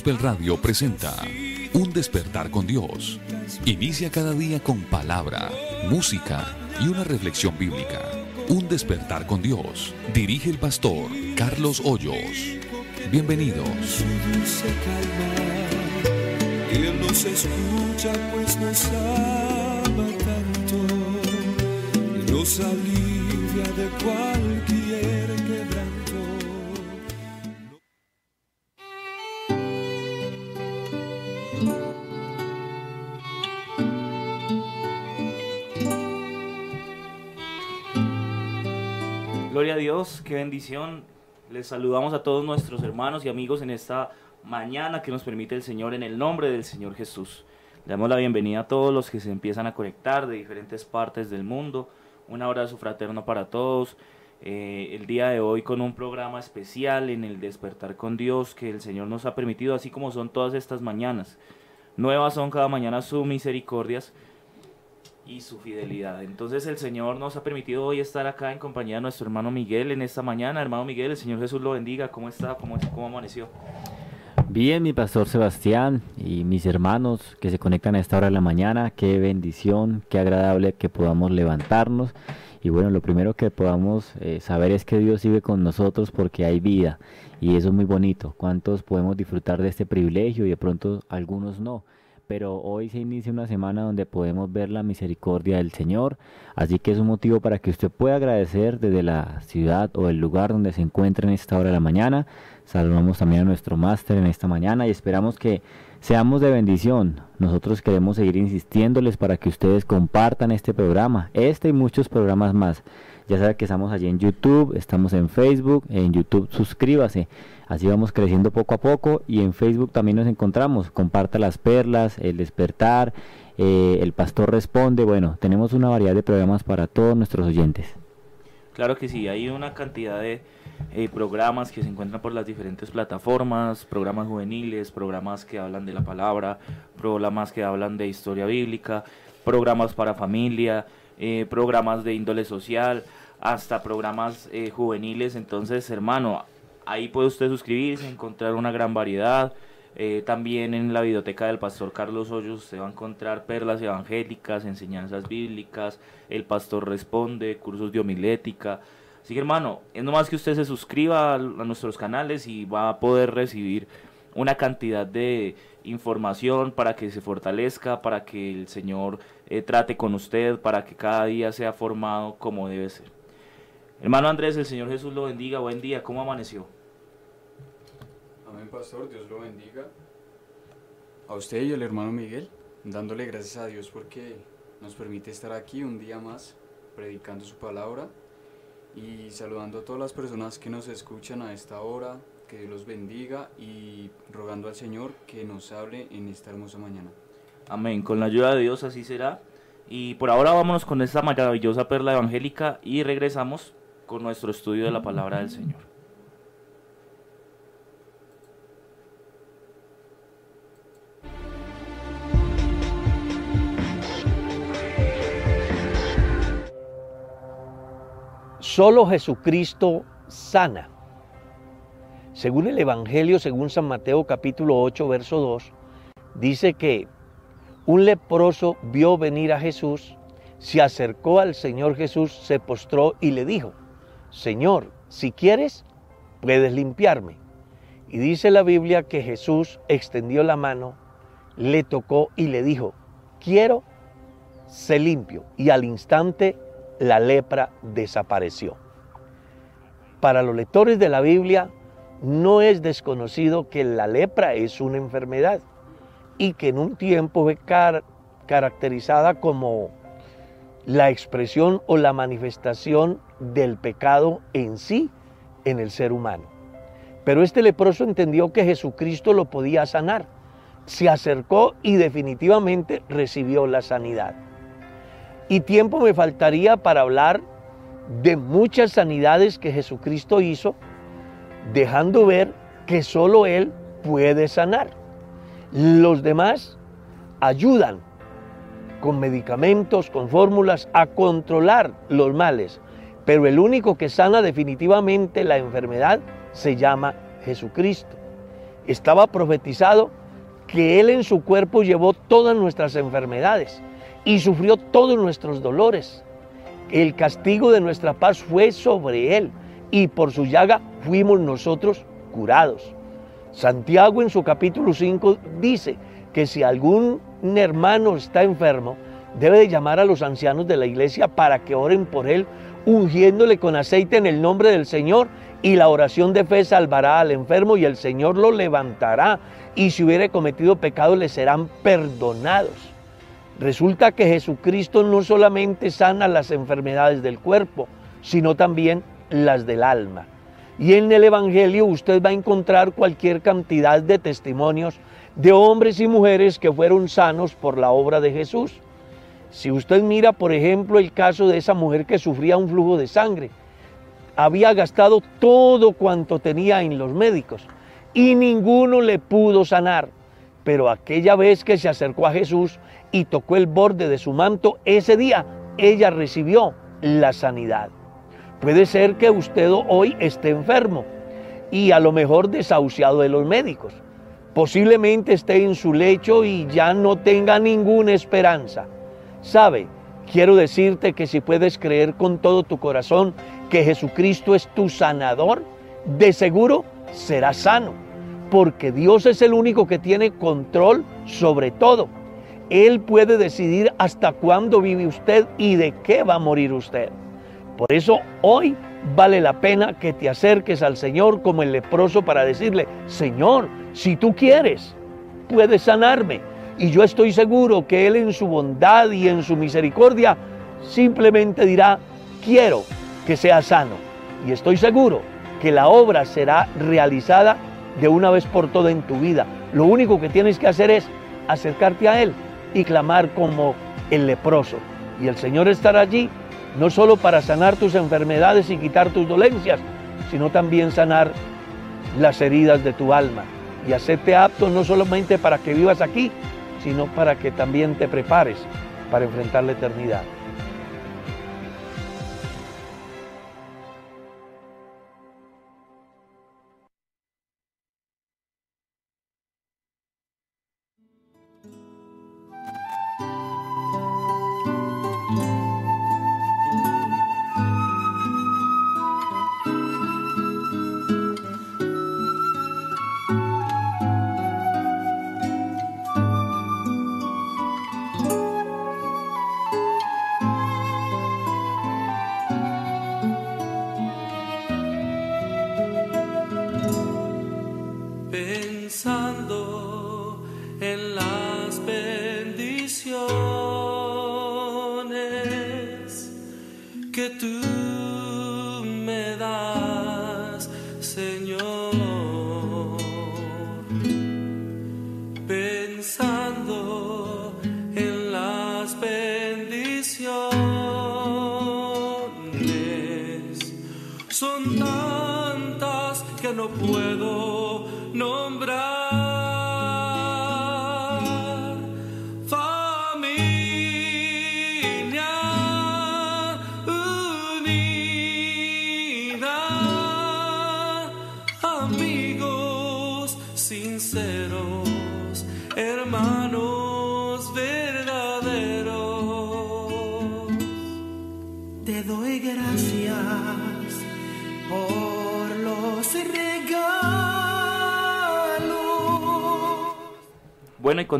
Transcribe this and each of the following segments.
Gospel Radio presenta Un despertar con Dios. Inicia cada día con palabra, música y una reflexión bíblica. Un despertar con Dios. Dirige el pastor Carlos Hoyos. Bienvenidos. Él nos escucha pues nos ama tanto. Nos alivia de Dios, qué bendición. Les saludamos a todos nuestros hermanos y amigos en esta mañana que nos permite el Señor en el nombre del Señor Jesús. Le damos la bienvenida a todos los que se empiezan a conectar de diferentes partes del mundo. Un abrazo fraterno para todos. Eh, el día de hoy con un programa especial en el despertar con Dios que el Señor nos ha permitido, así como son todas estas mañanas. Nuevas son cada mañana sus misericordias y su fidelidad. Entonces el Señor nos ha permitido hoy estar acá en compañía de nuestro hermano Miguel en esta mañana. Hermano Miguel, el Señor Jesús lo bendiga. ¿Cómo está? ¿Cómo, cómo amaneció? Bien, mi pastor Sebastián y mis hermanos que se conectan a esta hora de la mañana, qué bendición, qué agradable que podamos levantarnos. Y bueno, lo primero que podamos eh, saber es que Dios vive con nosotros porque hay vida y eso es muy bonito. ¿Cuántos podemos disfrutar de este privilegio y de pronto algunos no? Pero hoy se inicia una semana donde podemos ver la misericordia del Señor, así que es un motivo para que usted pueda agradecer desde la ciudad o el lugar donde se encuentre en esta hora de la mañana. Saludamos también a nuestro máster en esta mañana y esperamos que seamos de bendición. Nosotros queremos seguir insistiéndoles para que ustedes compartan este programa, este y muchos programas más. Ya saben que estamos allí en YouTube, estamos en Facebook, en YouTube suscríbase. Así vamos creciendo poco a poco y en Facebook también nos encontramos. Comparta las perlas, el despertar, eh, el pastor responde. Bueno, tenemos una variedad de programas para todos nuestros oyentes. Claro que sí, hay una cantidad de eh, programas que se encuentran por las diferentes plataformas, programas juveniles, programas que hablan de la palabra, programas que hablan de historia bíblica, programas para familia, eh, programas de índole social, hasta programas eh, juveniles. Entonces, hermano, Ahí puede usted suscribirse, encontrar una gran variedad. Eh, también en la biblioteca del pastor Carlos Hoyos se va a encontrar perlas evangélicas, enseñanzas bíblicas, el pastor responde, cursos de homilética. Así que hermano, es nomás que usted se suscriba a, a nuestros canales y va a poder recibir una cantidad de información para que se fortalezca, para que el Señor eh, trate con usted, para que cada día sea formado como debe ser. Hermano Andrés, el Señor Jesús lo bendiga. Buen día, ¿cómo amaneció? Amén, pastor, Dios lo bendiga. A usted y al hermano Miguel, dándole gracias a Dios porque nos permite estar aquí un día más predicando su palabra y saludando a todas las personas que nos escuchan a esta hora, que Dios los bendiga y rogando al Señor que nos hable en esta hermosa mañana. Amén. Con la ayuda de Dios así será. Y por ahora vámonos con esta maravillosa perla evangélica y regresamos con nuestro estudio de la palabra del Señor. Solo Jesucristo sana. Según el Evangelio, según San Mateo capítulo 8, verso 2, dice que un leproso vio venir a Jesús, se acercó al Señor Jesús, se postró y le dijo, Señor, si quieres, puedes limpiarme. Y dice la Biblia que Jesús extendió la mano, le tocó y le dijo, quiero, sé limpio. Y al instante la lepra desapareció. Para los lectores de la Biblia no es desconocido que la lepra es una enfermedad y que en un tiempo fue car caracterizada como la expresión o la manifestación del pecado en sí en el ser humano. Pero este leproso entendió que Jesucristo lo podía sanar. Se acercó y definitivamente recibió la sanidad. Y tiempo me faltaría para hablar de muchas sanidades que Jesucristo hizo, dejando ver que solo Él puede sanar. Los demás ayudan con medicamentos, con fórmulas, a controlar los males. Pero el único que sana definitivamente la enfermedad se llama Jesucristo. Estaba profetizado que Él en su cuerpo llevó todas nuestras enfermedades y sufrió todos nuestros dolores. El castigo de nuestra paz fue sobre Él y por su llaga fuimos nosotros curados. Santiago en su capítulo 5 dice que si algún hermano está enfermo, debe de llamar a los ancianos de la iglesia para que oren por él, ungiéndole con aceite en el nombre del Señor, y la oración de fe salvará al enfermo y el Señor lo levantará, y si hubiere cometido pecado le serán perdonados. Resulta que Jesucristo no solamente sana las enfermedades del cuerpo, sino también las del alma. Y en el Evangelio usted va a encontrar cualquier cantidad de testimonios de hombres y mujeres que fueron sanos por la obra de Jesús. Si usted mira, por ejemplo, el caso de esa mujer que sufría un flujo de sangre, había gastado todo cuanto tenía en los médicos y ninguno le pudo sanar. Pero aquella vez que se acercó a Jesús y tocó el borde de su manto, ese día ella recibió la sanidad. Puede ser que usted hoy esté enfermo y a lo mejor desahuciado de los médicos. Posiblemente esté en su lecho y ya no tenga ninguna esperanza. Sabe, quiero decirte que si puedes creer con todo tu corazón que Jesucristo es tu sanador, de seguro serás sano, porque Dios es el único que tiene control sobre todo. Él puede decidir hasta cuándo vive usted y de qué va a morir usted. Por eso hoy vale la pena que te acerques al Señor como el leproso para decirle, Señor, si tú quieres, puedes sanarme. Y yo estoy seguro que Él en su bondad y en su misericordia simplemente dirá, quiero que sea sano. Y estoy seguro que la obra será realizada de una vez por todas en tu vida. Lo único que tienes que hacer es acercarte a Él y clamar como el leproso. Y el Señor estará allí no solo para sanar tus enfermedades y quitar tus dolencias, sino también sanar las heridas de tu alma y hacerte apto no solamente para que vivas aquí, sino para que también te prepares para enfrentar la eternidad.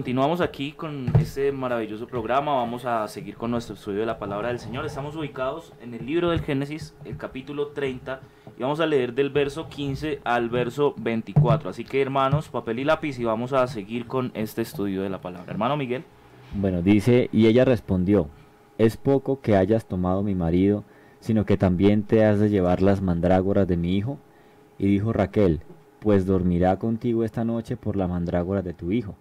Continuamos aquí con este maravilloso programa. Vamos a seguir con nuestro estudio de la palabra del Señor. Estamos ubicados en el libro del Génesis, el capítulo 30, y vamos a leer del verso 15 al verso 24. Así que, hermanos, papel y lápiz, y vamos a seguir con este estudio de la palabra. Hermano Miguel. Bueno, dice, y ella respondió, es poco que hayas tomado mi marido, sino que también te has de llevar las mandrágoras de mi hijo. Y dijo Raquel, pues dormirá contigo esta noche por las mandrágoras de tu hijo.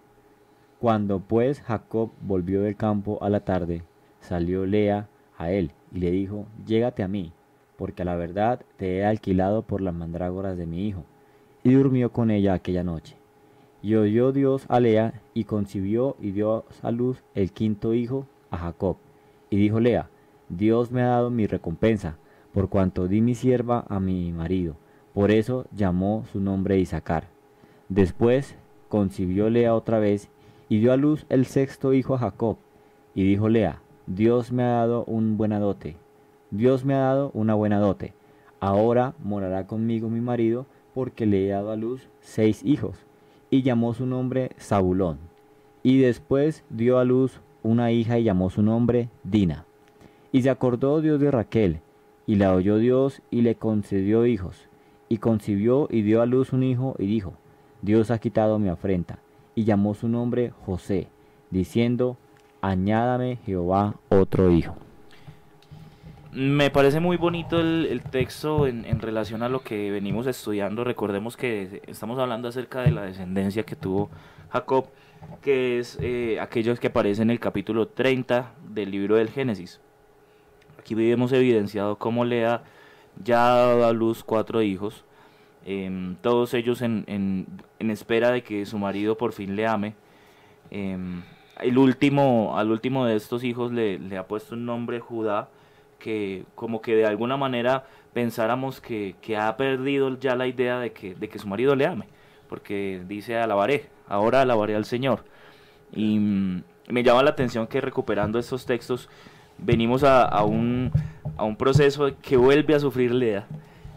Cuando pues Jacob volvió del campo a la tarde, salió Lea a él y le dijo, llégate a mí, porque a la verdad te he alquilado por las mandrágoras de mi hijo. Y durmió con ella aquella noche. Y oyó Dios a Lea, y concibió y dio a luz el quinto hijo a Jacob. Y dijo Lea, Dios me ha dado mi recompensa, por cuanto di mi sierva a mi marido. Por eso llamó su nombre Isaacar. Después concibió Lea otra vez, y dio a luz el sexto hijo a Jacob. Y dijo Lea, Dios me ha dado un buena dote. Dios me ha dado una buena dote. Ahora morará conmigo mi marido, porque le he dado a luz seis hijos. Y llamó su nombre Zabulón. Y después dio a luz una hija y llamó su nombre Dina. Y se acordó Dios de Raquel, y la oyó Dios y le concedió hijos. Y concibió y dio a luz un hijo y dijo, Dios ha quitado mi afrenta. Y llamó su nombre José, diciendo, añádame Jehová otro hijo. Me parece muy bonito el, texto en, relación a lo que venimos estudiando. Recordemos que estamos hablando acerca de la descendencia que tuvo Jacob, que es eh, aquellos que aparecen en el capítulo 30 del libro del Génesis. Aquí vemos evidenciado cómo ya ha dado a luz cuatro hijos, em, todos ellos en, en- en espera de que su marido por fin le ame. Em, el último, al último de estos hijos le, le ha puesto un nombre Judá, que como que de alguna manera pensáramos que, que ha perdido ya la idea de que, de que su marido le ame, porque dice alabaré, ahora alabaré al Señor. Y mm, me llama la atención que recuperando estos textos venimos a, a un, a un proceso que vuelve a sufrir Lea,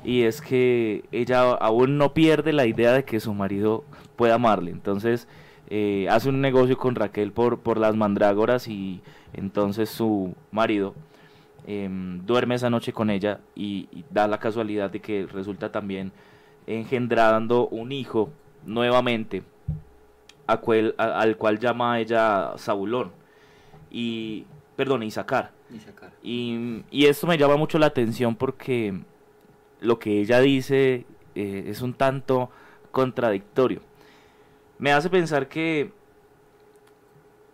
y es que ella aún no pierde la idea de que su marido pueda amarle, entonces eh, hace un negocio con Raquel por, por las mandrágoras y entonces su marido em, duerme esa noche con ella y, y da la casualidad de que resulta también engendrando un hijo nuevamente a cual- a- al cual llama ella Zabulón y perdón Isaacar. Y, y esto me llama mucho la atención porque lo que ella dice eh, es un tanto contradictorio me hace pensar que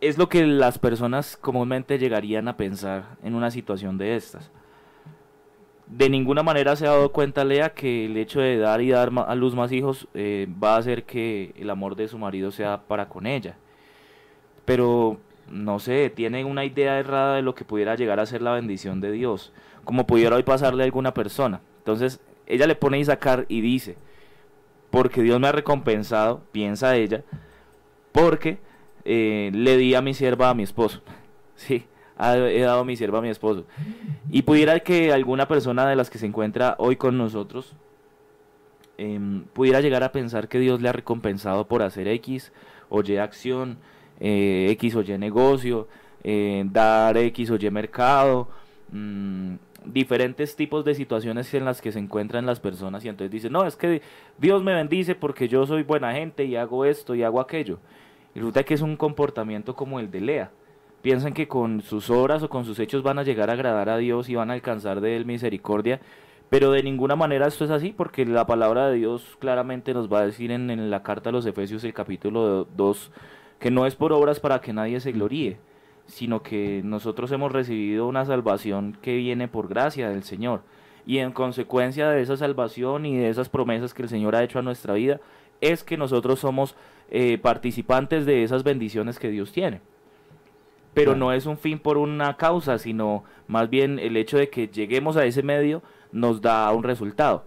es lo que las personas comúnmente llegarían a pensar en una situación de estas. De ninguna manera se ha dado cuenta Lea que el hecho de dar y dar a luz más hijos eh, va a hacer que el amor de su marido sea para con ella. Pero, no sé, tiene una idea errada de lo que pudiera llegar a ser la bendición de Dios, como pudiera hoy pasarle a alguna persona. Entonces, ella le pone a Isaacar y dice, porque Dios me ha recompensado, piensa ella, porque eh, le di a mi sierva a mi esposo. Sí, he dado mi sierva a mi esposo. Y pudiera que alguna persona de las que se encuentra hoy con nosotros em, pudiera llegar a pensar que Dios le ha recompensado por hacer X o Y acción, eh, X o Y negocio, eh, dar X o Y mercado, mm, diferentes tipos de situaciones en las que se encuentran las personas y entonces dicen, no, es que Dios me bendice porque yo soy buena gente y hago esto y hago aquello. Y resulta que es un comportamiento como el de Lea. piensan que con sus obras o con sus hechos van a llegar a agradar a Dios y van a alcanzar de Él misericordia, pero de ninguna manera esto es así, porque la palabra de Dios claramente nos va a decir en, en la carta a los Efesios, el capítulo 2, que no es por obras para que nadie se gloríe, sino que nosotros hemos recibido una salvación que viene por gracia del Señor. Y en consecuencia de esa salvación y de esas promesas que el Señor ha hecho a nuestra vida, es que nosotros somos eh, participantes de esas bendiciones que Dios tiene. Pero no es un fin por una causa, sino más bien el hecho de que lleguemos a ese medio nos da un resultado.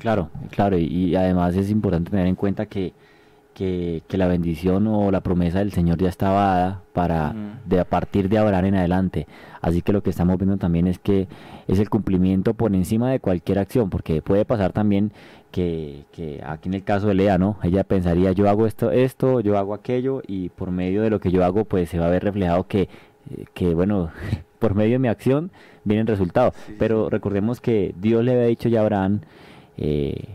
Claro, claro, y, y además es importante tener en cuenta que, que, que la bendición o la promesa del Señor ya estaba dada para de a partir de ahora en adelante. Así que lo que estamos viendo también es que es el cumplimiento por encima de cualquier acción, porque puede pasar también que, que aquí en el caso de Lea, ¿no? Ella pensaría, yo hago esto, esto, yo hago aquello, y por medio de lo que yo hago, pues se va a ver reflejado que, eh, que bueno, por medio de mi acción viene el resultado. Sí, Pero recordemos que Dios le había dicho ya a Abraham, eh,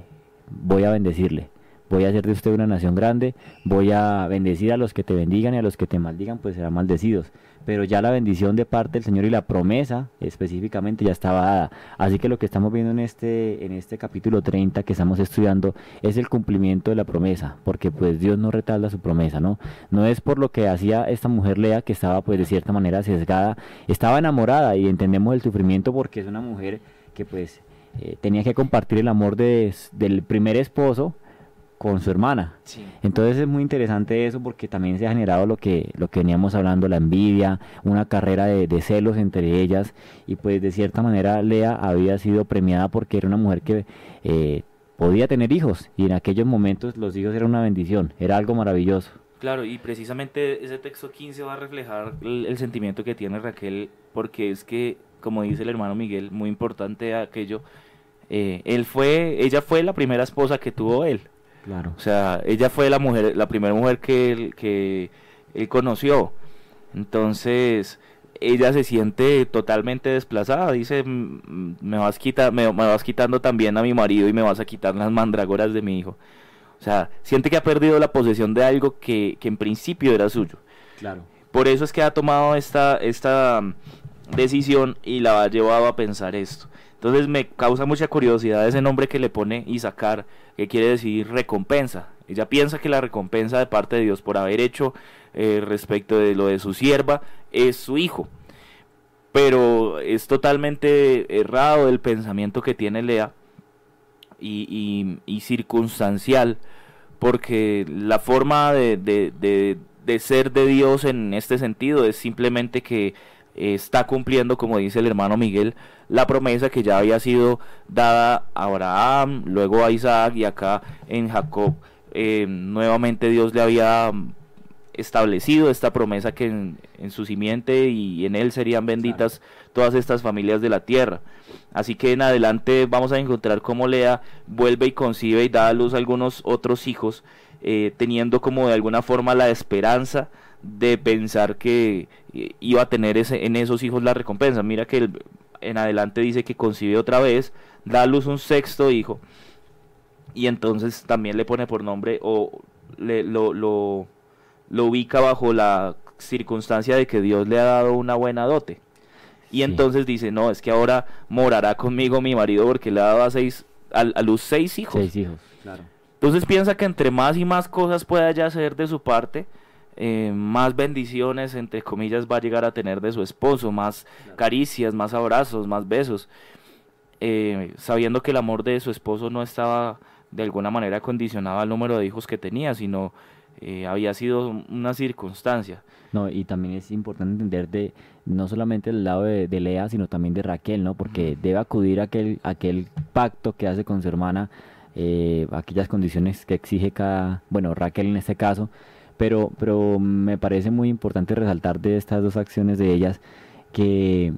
voy a bendecirle, voy a hacer de usted una nación grande, voy a bendecir a los que te bendigan y a los que te maldigan, pues serán maldecidos. Pero ya la bendición de parte del Señor y la promesa específicamente ya estaba dada. Así que lo que estamos viendo en este, en este capítulo 30 que estamos estudiando es el cumplimiento de la promesa, porque pues Dios no retarda su promesa, ¿no? No es por lo que hacía esta mujer Lea que estaba pues de cierta manera sesgada, estaba enamorada y entendemos el sufrimiento porque es una mujer que pues eh, tenía que compartir el amor de, del primer esposo con su hermana. Sí. Entonces es muy interesante eso porque también se ha generado lo que, lo que veníamos hablando, la envidia, una carrera de, de celos entre ellas y pues de cierta manera Lea había sido premiada porque era una mujer que eh, podía tener hijos y en aquellos momentos los hijos eran una bendición, era algo maravilloso. Claro, y precisamente ese texto 15 va a reflejar el, el sentimiento que tiene Raquel, porque es que, como dice el hermano Miguel, muy importante aquello, eh, él fue, ella fue la primera esposa que tuvo él. Claro. O sea, ella fue la mujer, la primera mujer que él, que él conoció. Entonces, ella se siente totalmente desplazada. Dice, "Mm, me vas, quita, me, me vas quitando también a mi marido y me vas a quitar las mandrágoras de mi hijo. O sea, siente que ha perdido la posesión de algo que, que en principio era suyo. Claro. Por eso es que ha tomado esta, esta mm, decisión y la ha llevado a pensar esto. Entonces me causa mucha curiosidad ese nombre que le pone Isaacar, que quiere decir recompensa. Ella piensa que la recompensa de parte de Dios por haber hecho eh, respecto de lo de su sierva es su hijo. Pero es totalmente errado el pensamiento que tiene Lea y, circunstancial, porque la forma de, de- ser de Dios en este sentido es simplemente que está cumpliendo, como dice el hermano Miguel, la promesa que ya había sido dada a Abraham, luego a Isaac y acá en Jacob. eh, nuevamente Dios le había establecido esta promesa que en, en su simiente y en él serían benditas todas estas familias de la tierra. Así que en adelante vamos a encontrar cómo Lea vuelve y concibe y da a luz algunos otros hijos, eh, teniendo como de alguna forma la esperanza de pensar que eh, iba a tener ese, en esos hijos la recompensa. Mira que el- en adelante dice que concibe otra vez, da a luz un sexto hijo y entonces también le pone por nombre o le, lo, lo, lo ubica bajo la circunstancia de que Dios le ha dado una buena dote. Y Sí. entonces dice, no, es que ahora morará conmigo mi marido porque le ha dado a, seis, a, a luz seis hijos. Seis hijos, claro. Entonces piensa que entre más y más cosas pueda ella hacer de su parte, eh, más bendiciones, entre comillas, va a llegar a tener de su esposo, más caricias, más abrazos, más besos, eh, sabiendo que el amor de su esposo no estaba de alguna manera condicionado al número de hijos que tenía, sino eh, había sido una circunstancia. No, y también es importante entender de no solamente el lado de, de Lea, sino también de Raquel, ¿no? Porque debe acudir a aquel, a aquel pacto que hace con su hermana, eh, aquellas condiciones que exige cada, bueno, Raquel en este caso, pero, pero me parece muy importante resaltar de estas dos acciones de ellas que,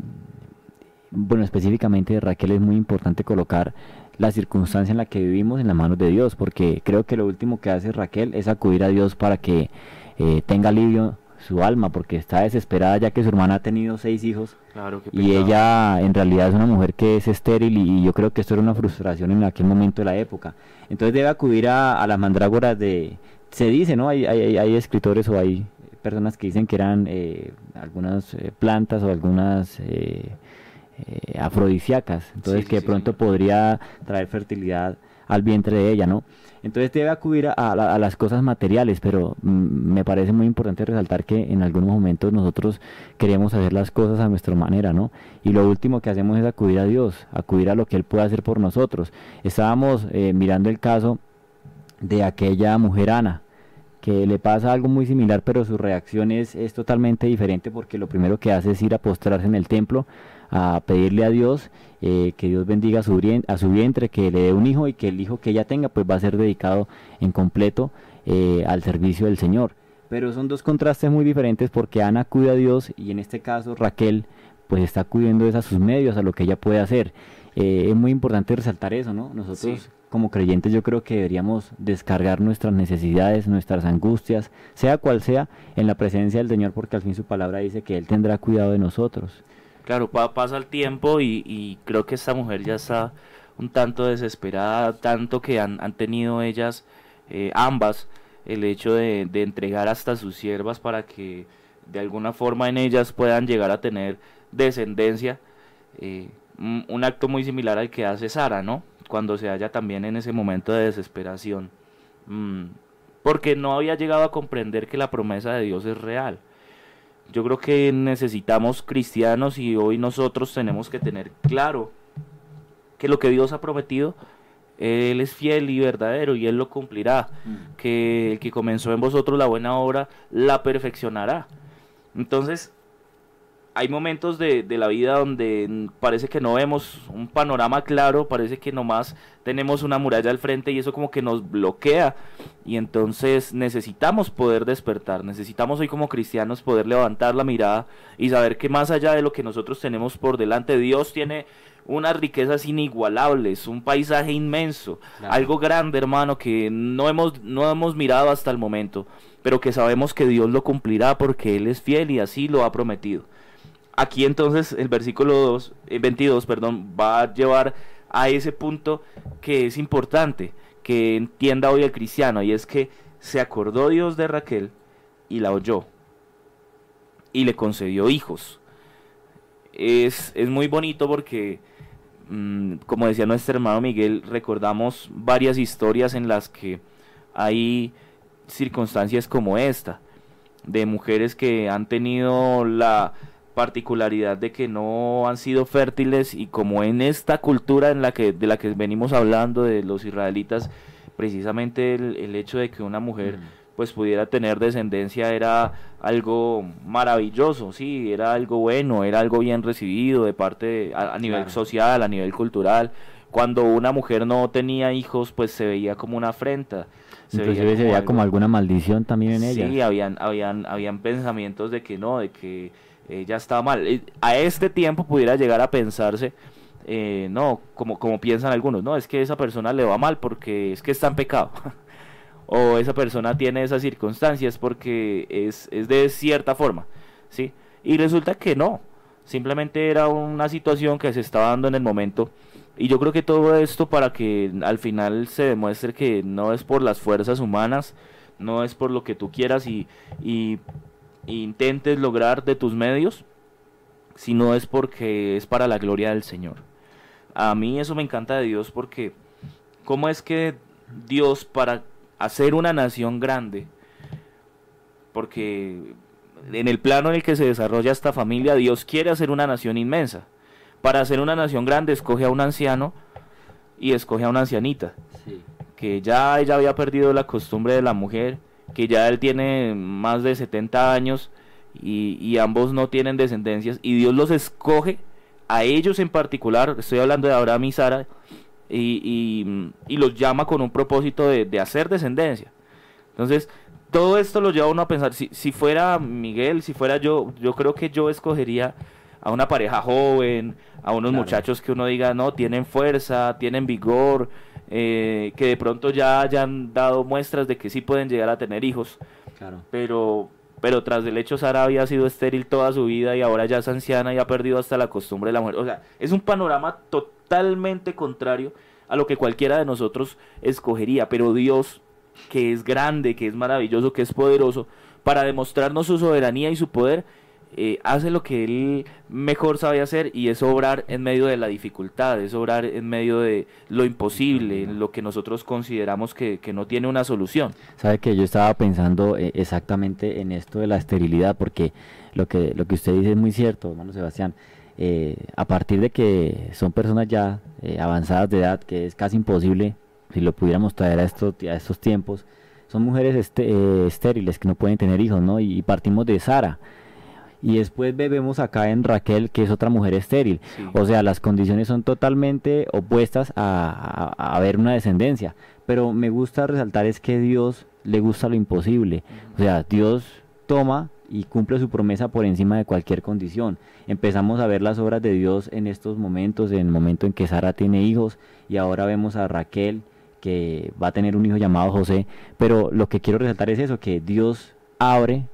bueno, específicamente de Raquel es muy importante colocar la circunstancia en la que vivimos en las manos de Dios, porque creo que lo último que hace Raquel es acudir a Dios para que eh, tenga alivio su alma, porque está desesperada ya que su hermana ha tenido seis hijos Claro y ella en realidad es una mujer que es estéril y, y yo creo que esto era una frustración en aquel momento de la época. Entonces debe acudir a, a las mandrágoras de... Se dice, ¿no? Hay, hay, hay- escritores o hay personas que dicen que eran eh, algunas eh, plantas o algunas eh, eh, afrodisíacas, entonces Sí, que de sí, pronto sí. podría traer fertilidad al vientre de ella, ¿no? Entonces debe acudir a, a la- a las cosas materiales, pero mm, me parece muy importante resaltar que en algunos momentos nosotros queremos hacer las cosas a nuestra manera, ¿no? Y lo último que hacemos es acudir a Dios, acudir a lo que Él puede hacer por nosotros. Estábamos eh, mirando el caso de aquella mujer Ana, que le pasa algo muy similar, pero su reacción es, es totalmente diferente porque lo primero que hace es ir a postrarse en el templo, a pedirle a Dios eh, que Dios bendiga a su, brien- a su vientre, que le dé un hijo y que el hijo que ella tenga pues va a ser dedicado en completo eh, al servicio del Señor. Pero son dos contrastes muy diferentes porque Ana cuida a Dios y en este caso Raquel pues está acudiendo a sus medios, a lo que ella puede hacer. Eh, es muy importante resaltar eso, ¿no? Nosotros. Como creyentes yo creo que deberíamos descargar nuestras necesidades, nuestras angustias, sea cual sea, en la presencia del Señor, porque al fin su palabra dice que Él tendrá cuidado de nosotros. Claro, pa- pasa el tiempo y, creo que esta mujer ya está un tanto desesperada, tanto que han, tenido ellas, eh, ambas, el hecho de, de entregar hasta sus siervas para que de alguna forma en ellas puedan llegar a tener descendencia. eh, un acto muy similar al que hace Sara, ¿no? Cuando se halla también en ese momento de desesperación. Mm, porque no había llegado a comprender que la promesa de Dios es real. Yo creo que necesitamos cristianos y hoy nosotros tenemos que tener claro que lo que Dios ha prometido, Él es fiel y verdadero y Él lo cumplirá. Que el que comenzó en vosotros la buena obra la perfeccionará. Entonces, hay momentos de, de la vida donde parece que no vemos un panorama claro, parece que nomás tenemos una muralla al frente y eso como que nos bloquea. Y entonces necesitamos poder despertar, necesitamos hoy como cristianos poder levantar la mirada y saber que más allá de lo que nosotros tenemos por delante, Dios tiene unas riquezas inigualables, un paisaje inmenso, Claro. algo grande, hermano, que no hemos, no hemos mirado hasta el momento, pero que sabemos que Dios lo cumplirá porque Él es fiel y así lo ha prometido. Aquí entonces el versículo 2, eh, 22 perdón, va a llevar a ese punto que es importante que entienda hoy el cristiano y es que se acordó Dios de Raquel y la oyó y le concedió hijos. Es, es muy bonito porque, mm, como decía nuestro hermano Miguel, recordamos varias historias en las que hay circunstancias como esta, de mujeres que han tenido la particularidad de que no han sido fértiles y como en esta cultura en la que de la que venimos hablando de los israelitas precisamente el, el hecho de que una mujer pues pudiera tener descendencia era algo maravilloso, sí, era algo bueno, era algo bien recibido de parte de- a, a nivel Claro. social, a nivel cultural. Cuando una mujer no tenía hijos, pues se veía como una afrenta. se veía Inclusive se veía algo- como alguna maldición también en ella. Sí, habían, habían, habían pensamientos de que no, de que ella estaba mal. Eh, A este tiempo pudiera llegar a pensarse, eh, no, como, como piensan algunos, no, es que esa persona le va mal porque es que está en pecado. o esa persona tiene esas circunstancias porque es, es de cierta forma, ¿sí? Y resulta que no, simplemente era una situación que se estaba dando en el momento. Y yo creo que todo esto para que al final se demuestre que no es por las fuerzas humanas, no es por lo que tú quieras y intentes lograr de tus medios, sino es porque es para la gloria del Señor. A mí eso me encanta de Dios porque cómo es que Dios para hacer una nación grande, porque en el plano en el que se desarrolla esta familia, Dios quiere hacer una nación inmensa. Para hacer una nación grande escoge a un anciano y escoge a una ancianita que ya ella había perdido la costumbre de la mujer, que ya él tiene más de 70 años y, y ambos no tienen descendencias y Dios los escoge a ellos en particular, estoy hablando de Abraham y Sara, y, y- y los llama con un propósito de, de hacer descendencia. Entonces, todo esto lo lleva a uno a pensar, si, si fuera Miguel, si fuera yo, yo creo que yo escogería a una pareja joven, a unos Claro. muchachos que uno diga, no, tienen fuerza, tienen vigor, eh, que de pronto ya hayan dado muestras de que sí pueden llegar a tener hijos, Claro. pero, pero tras del hecho Sara había sido estéril toda su vida y ahora ya es anciana y ha perdido hasta la costumbre de la mujer. O sea, es un panorama totalmente contrario a lo que cualquiera de nosotros escogería, pero Dios, que es grande, que es maravilloso, que es poderoso, para demostrarnos su soberanía y su poder, eh, hace lo que él mejor sabe hacer y es obrar en medio de la dificultad, es obrar en medio de lo imposible, en lo que nosotros consideramos que, que no tiene una solución. Sabe que yo estaba pensando eh, exactamente en esto de la esterilidad, porque lo que, lo que usted dice es muy cierto, hermano Sebastián. Eh, a partir de que son personas ya eh, avanzadas de edad, que es casi imposible, si lo pudiéramos traer a estos, a tiempos, son mujeres este, eh, estériles que no pueden tener hijos, ¿no? Y, y partimos de Sara. Y después vemos acá en Raquel, que es otra mujer estéril. Sí. O sea, las condiciones son totalmente opuestas a, a, a ver una descendencia. Pero me gusta resaltar es que Dios le gusta lo imposible. O sea, Dios toma y cumple su promesa por encima de cualquier condición. Empezamos a ver las obras de Dios en estos momentos, en el momento en que Sara tiene hijos y ahora vemos a Raquel que va a tener un hijo llamado José. Pero lo que quiero resaltar es eso, que Dios abre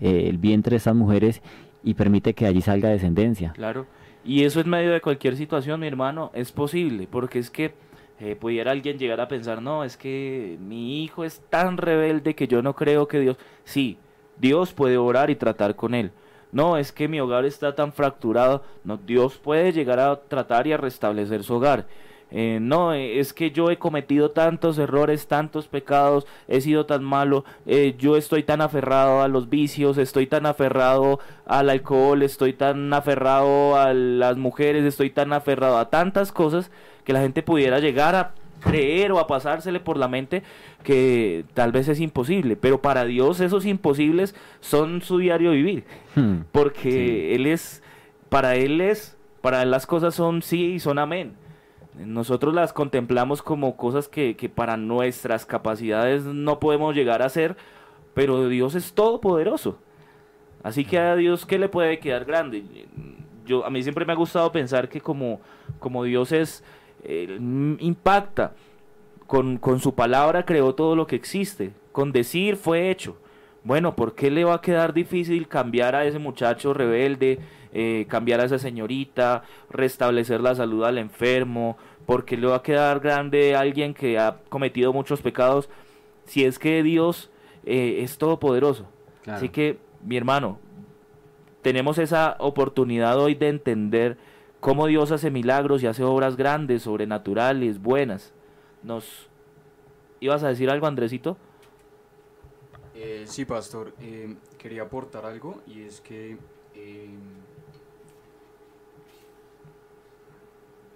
eh, el vientre de estas mujeres y permite que allí salga descendencia. Claro. Y eso en medio de cualquier situación, mi hermano, es posible, porque es que eh, pudiera alguien llegar a pensar, no, es que mi hijo es tan rebelde que yo no creo que Dios... Sí, Dios puede orar y tratar con él. No, es que mi hogar está tan fracturado. No, Dios puede llegar a tratar y a restablecer su hogar. Eh, no, eh, es que yo he cometido tantos errores, tantos pecados, he sido tan malo, eh, yo estoy tan aferrado a los vicios, estoy tan aferrado al alcohol, estoy tan aferrado a las mujeres, estoy tan aferrado a tantas cosas que la gente pudiera llegar a creer o a pasársele por la mente que tal vez es imposible, pero para Dios esos imposibles son su diario vivir, Hmm. porque Él es, para Él es, para Él las cosas son sí y son amén. Nosotros las contemplamos como cosas que, que para nuestras capacidades no podemos llegar a ser, pero Dios es todopoderoso. Así que a Dios, ¿qué le puede quedar grande? Yo, a mí siempre me ha gustado pensar que como, como Dios es, impacta, con, con su palabra creó todo lo que existe, con decir fue hecho. Bueno, ¿por qué le va a quedar difícil cambiar a ese muchacho rebelde, eh, cambiar a esa señorita, restablecer la salud al enfermo? ¿Por qué le va a quedar grande a alguien que ha cometido muchos pecados si es que Dios eh, es todopoderoso? Claro. Así que, mi hermano, tenemos esa oportunidad hoy de entender cómo Dios hace milagros y hace obras grandes, sobrenaturales, buenas. Nos... ¿Ibas a decir algo, Andresito? Eh, sí, pastor, eh, quería aportar algo y es que eh,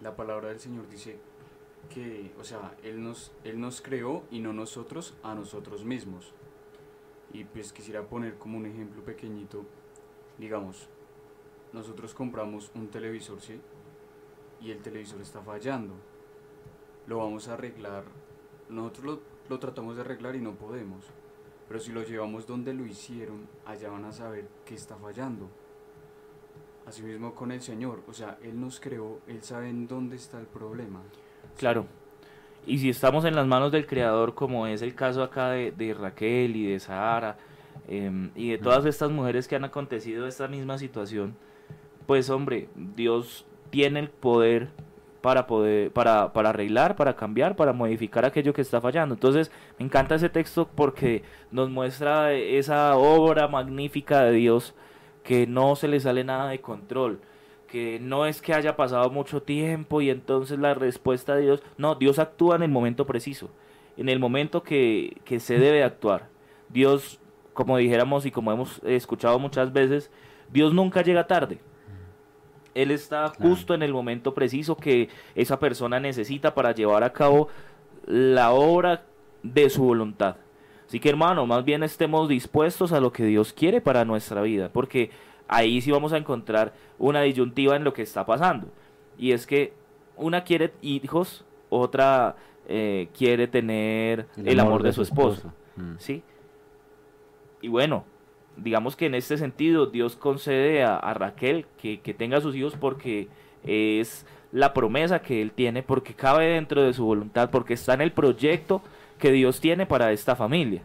la palabra del Señor dice que, o sea, Él nos, Él nos creó y no nosotros a nosotros mismos. Y pues quisiera poner como un ejemplo pequeñito, digamos, nosotros compramos un televisor, ¿sí? Y el televisor está fallando. Lo vamos a arreglar, nosotros lo, lo tratamos de arreglar y no podemos. Pero si lo llevamos donde lo hicieron, allá van a saber qué está fallando. Asimismo con el Señor, o sea, Él nos creó, Él sabe en dónde está el problema. Claro. Y si estamos en las manos del Creador, como es el caso acá de, de Raquel y de Sahara, em, y de todas estas mujeres que han acontecido esta misma situación, pues hombre, Dios tiene el poder para poder, para, para arreglar, para cambiar, para modificar aquello que está fallando. Entonces, me encanta ese texto porque nos muestra esa obra magnífica de Dios que no se le sale nada de control, que no es que haya pasado mucho tiempo y entonces la respuesta de Dios, no, Dios actúa en el momento preciso, en el momento que, que se debe actuar. Dios, como dijéramos y como hemos escuchado muchas veces, Dios nunca llega tarde. Él está justo en el momento preciso que esa persona necesita para llevar a cabo la obra de su voluntad. Así que hermano, más bien estemos dispuestos a lo que Dios quiere para nuestra vida, porque ahí sí vamos a encontrar una disyuntiva en lo que está pasando. Y es que una quiere hijos, otra eh, quiere tener el, amor, de su esposo. Mm. ¿sí? Y bueno, digamos que en este sentido Dios concede a, a Raquel que, que tenga sus hijos porque es la promesa que Él tiene, porque cabe dentro de su voluntad, porque está en el proyecto que Dios tiene para esta familia.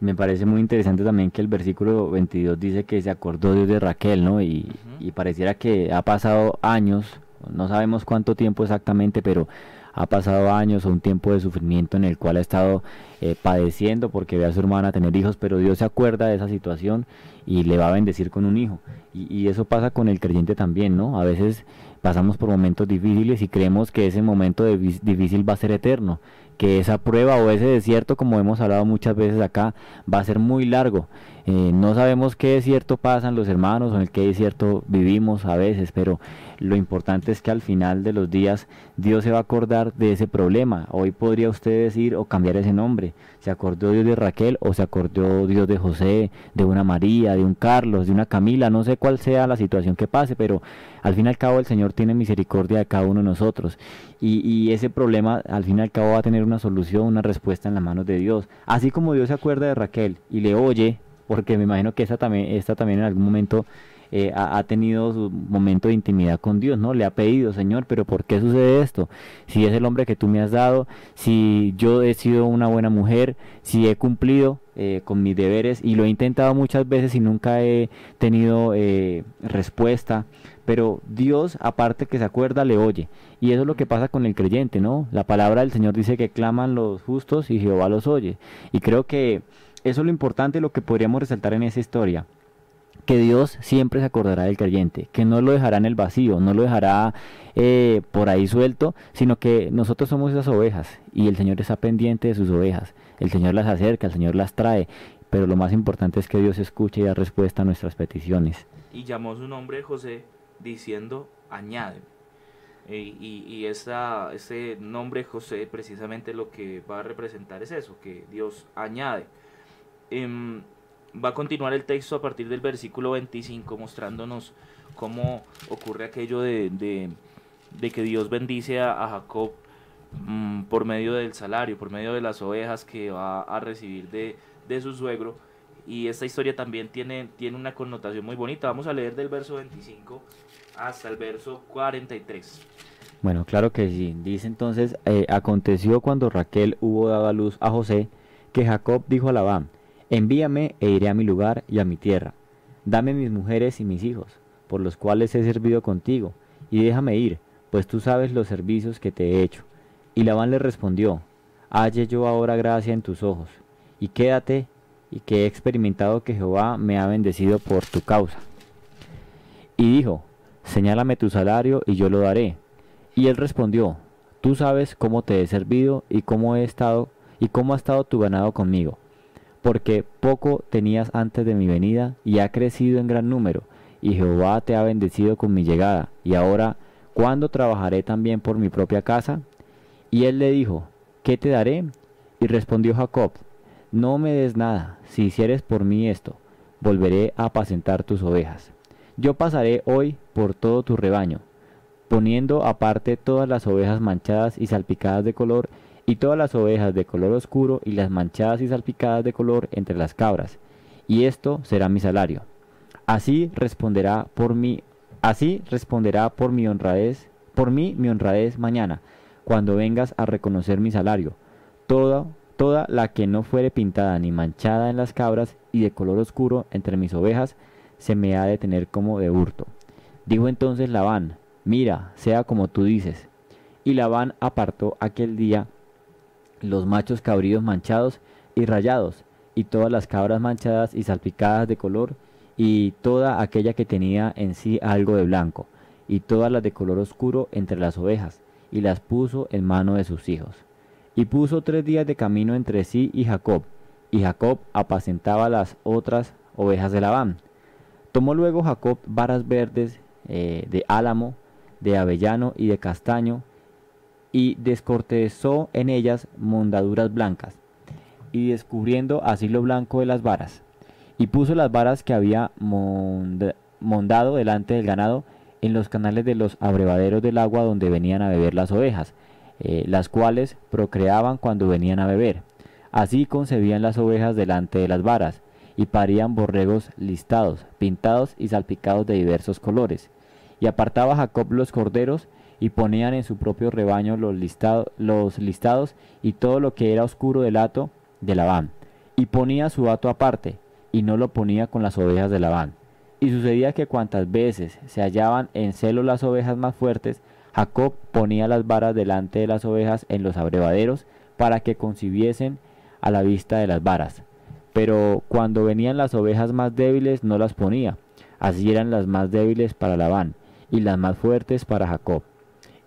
Me parece muy interesante también que el versículo 22 dice que se acordó Dios de Raquel, ¿no? Y, pareciera que ha pasado años, no sabemos cuánto tiempo exactamente, pero ha pasado años o un tiempo de sufrimiento en el cual ha estado eh, padeciendo porque ve a su hermana tener hijos, pero Dios se acuerda de esa situación y le va a bendecir con un hijo. Y, y eso pasa con el creyente también, ¿no? A veces pasamos por momentos difíciles y creemos que ese momento de- difícil va a ser eterno, que esa prueba o ese desierto, como hemos hablado muchas veces acá, va a ser muy largo. Eh, no sabemos qué desierto pasan los hermanos o en qué desierto vivimos a veces, pero lo importante es que al final de los días Dios se va a acordar de ese problema. Hoy podría usted decir o cambiar ese nombre. ¿Se acordó Dios de Raquel o se acordó Dios de José, de una María, de un Carlos, de una Camila? No sé cuál sea la situación que pase, pero al fin y al cabo el Señor tiene misericordia de cada uno de nosotros. Y, y ese problema al fin y al cabo va a tener una solución, una respuesta en las manos de Dios. Así como Dios se acuerda de Raquel y le oye, porque me imagino que esta también, esta también en algún momento eh, ha, ha tenido su momento de intimidad con Dios, ¿no? Le ha pedido, Señor, pero ¿por qué sucede esto? Si es el hombre que tú me has dado, si yo he sido una buena mujer, si he cumplido eh, con mis deberes y lo he intentado muchas veces y nunca he tenido eh, respuesta, pero Dios, aparte que se acuerda, le oye. Y eso es lo que pasa con el creyente, ¿no? La palabra del Señor dice que claman los justos y Jehová los oye. Y creo que eso es lo importante, lo que podríamos resaltar en esa historia que Dios siempre se acordará del creyente, que no lo dejará en el vacío, no lo dejará eh, por ahí suelto, sino que nosotros somos esas ovejas y el Señor está pendiente de sus ovejas, el Señor las acerca, el Señor las trae, pero lo más importante es que Dios escuche y da respuesta a nuestras peticiones. y llamó su nombre José diciendo añade. Y y esa, ese nombre José precisamente lo que va a representar es eso, que Dios añade. Em, va a continuar el texto a partir del versículo 25 mostrándonos cómo ocurre aquello de, que Dios bendice a, Jacob mm, por medio del salario, por medio de las ovejas que va a recibir de, de su suegro. Y esta historia también tiene, tiene una connotación muy bonita. Vamos a leer del verso 25 hasta el verso 43. Bueno, claro que sí. Dice entonces, eh, aconteció cuando Raquel hubo dado a luz a José, que Jacob dijo a Labán, envíame e iré a mi lugar y a mi tierra. Dame mis mujeres y mis hijos, por los cuales he servido contigo, y déjame ir, pues tú sabes los servicios que te he hecho. Y Labán le respondió, halle yo ahora gracia en tus ojos, y quédate, y que he experimentado que Jehová me ha bendecido por tu causa. Y dijo, señálame tu salario y yo lo daré. Y él respondió, tú sabes cómo te he servido y cómo he estado y cómo ha estado tu ganado conmigo, porque poco tenías antes de mi venida y ha crecido en gran número, y Jehová te ha bendecido con mi llegada, y ahora, ¿cuándo trabajaré también por mi propia casa? Y él le dijo, ¿qué te daré? Y respondió Jacob, no me des nada, si hicieres por mí esto, volveré a apacentar tus ovejas. Yo pasaré hoy por todo tu rebaño, poniendo aparte todas las ovejas manchadas y salpicadas de color, y todas las ovejas de color oscuro y las manchadas y salpicadas de color entre las cabras, y esto será mi salario. Así responderá por mí, así responderá por mi honradez, por mí mi honradez mañana, cuando vengas a reconocer mi salario. Toda, toda la que no fuere pintada ni manchada en las cabras y de color oscuro entre mis ovejas, se me ha de tener como de hurto. Dijo entonces Labán, mira, sea como tú dices. Y Labán apartó aquel día los machos cabríos manchados y rayados, y todas las cabras manchadas y salpicadas de color, y toda aquella que tenía en sí algo de blanco, y todas las de color oscuro entre las ovejas, y las puso en mano de sus hijos. Y puso tres días de camino entre sí y Jacob, y Jacob apacentaba las otras ovejas de Labán. Tomó luego Jacob varas verdes eh, de álamo, de avellano y de castaño, y descortezó en ellas mondaduras blancas, y descubriendo así lo blanco de las varas. Y puso las varas que había monda- mondado delante del ganado en los canales de los abrevaderos del agua donde venían a beber las ovejas, eh, las cuales procreaban cuando venían a beber. Así concebían las ovejas delante de las varas, y parían borregos listados, pintados y salpicados de diversos colores. Y apartaba Jacob los corderos, y ponían en su propio rebaño los, los listados y todo lo que era oscuro del hato de Labán. Y ponía su hato aparte, y no lo ponía con las ovejas de Labán. Y sucedía que cuantas veces se hallaban en celo las ovejas más fuertes, Jacob ponía las varas delante de las ovejas en los abrevaderos para que concibiesen a la vista de las varas. Pero cuando venían las ovejas más débiles no las ponía. Así eran las más débiles para Labán y las más fuertes para Jacob.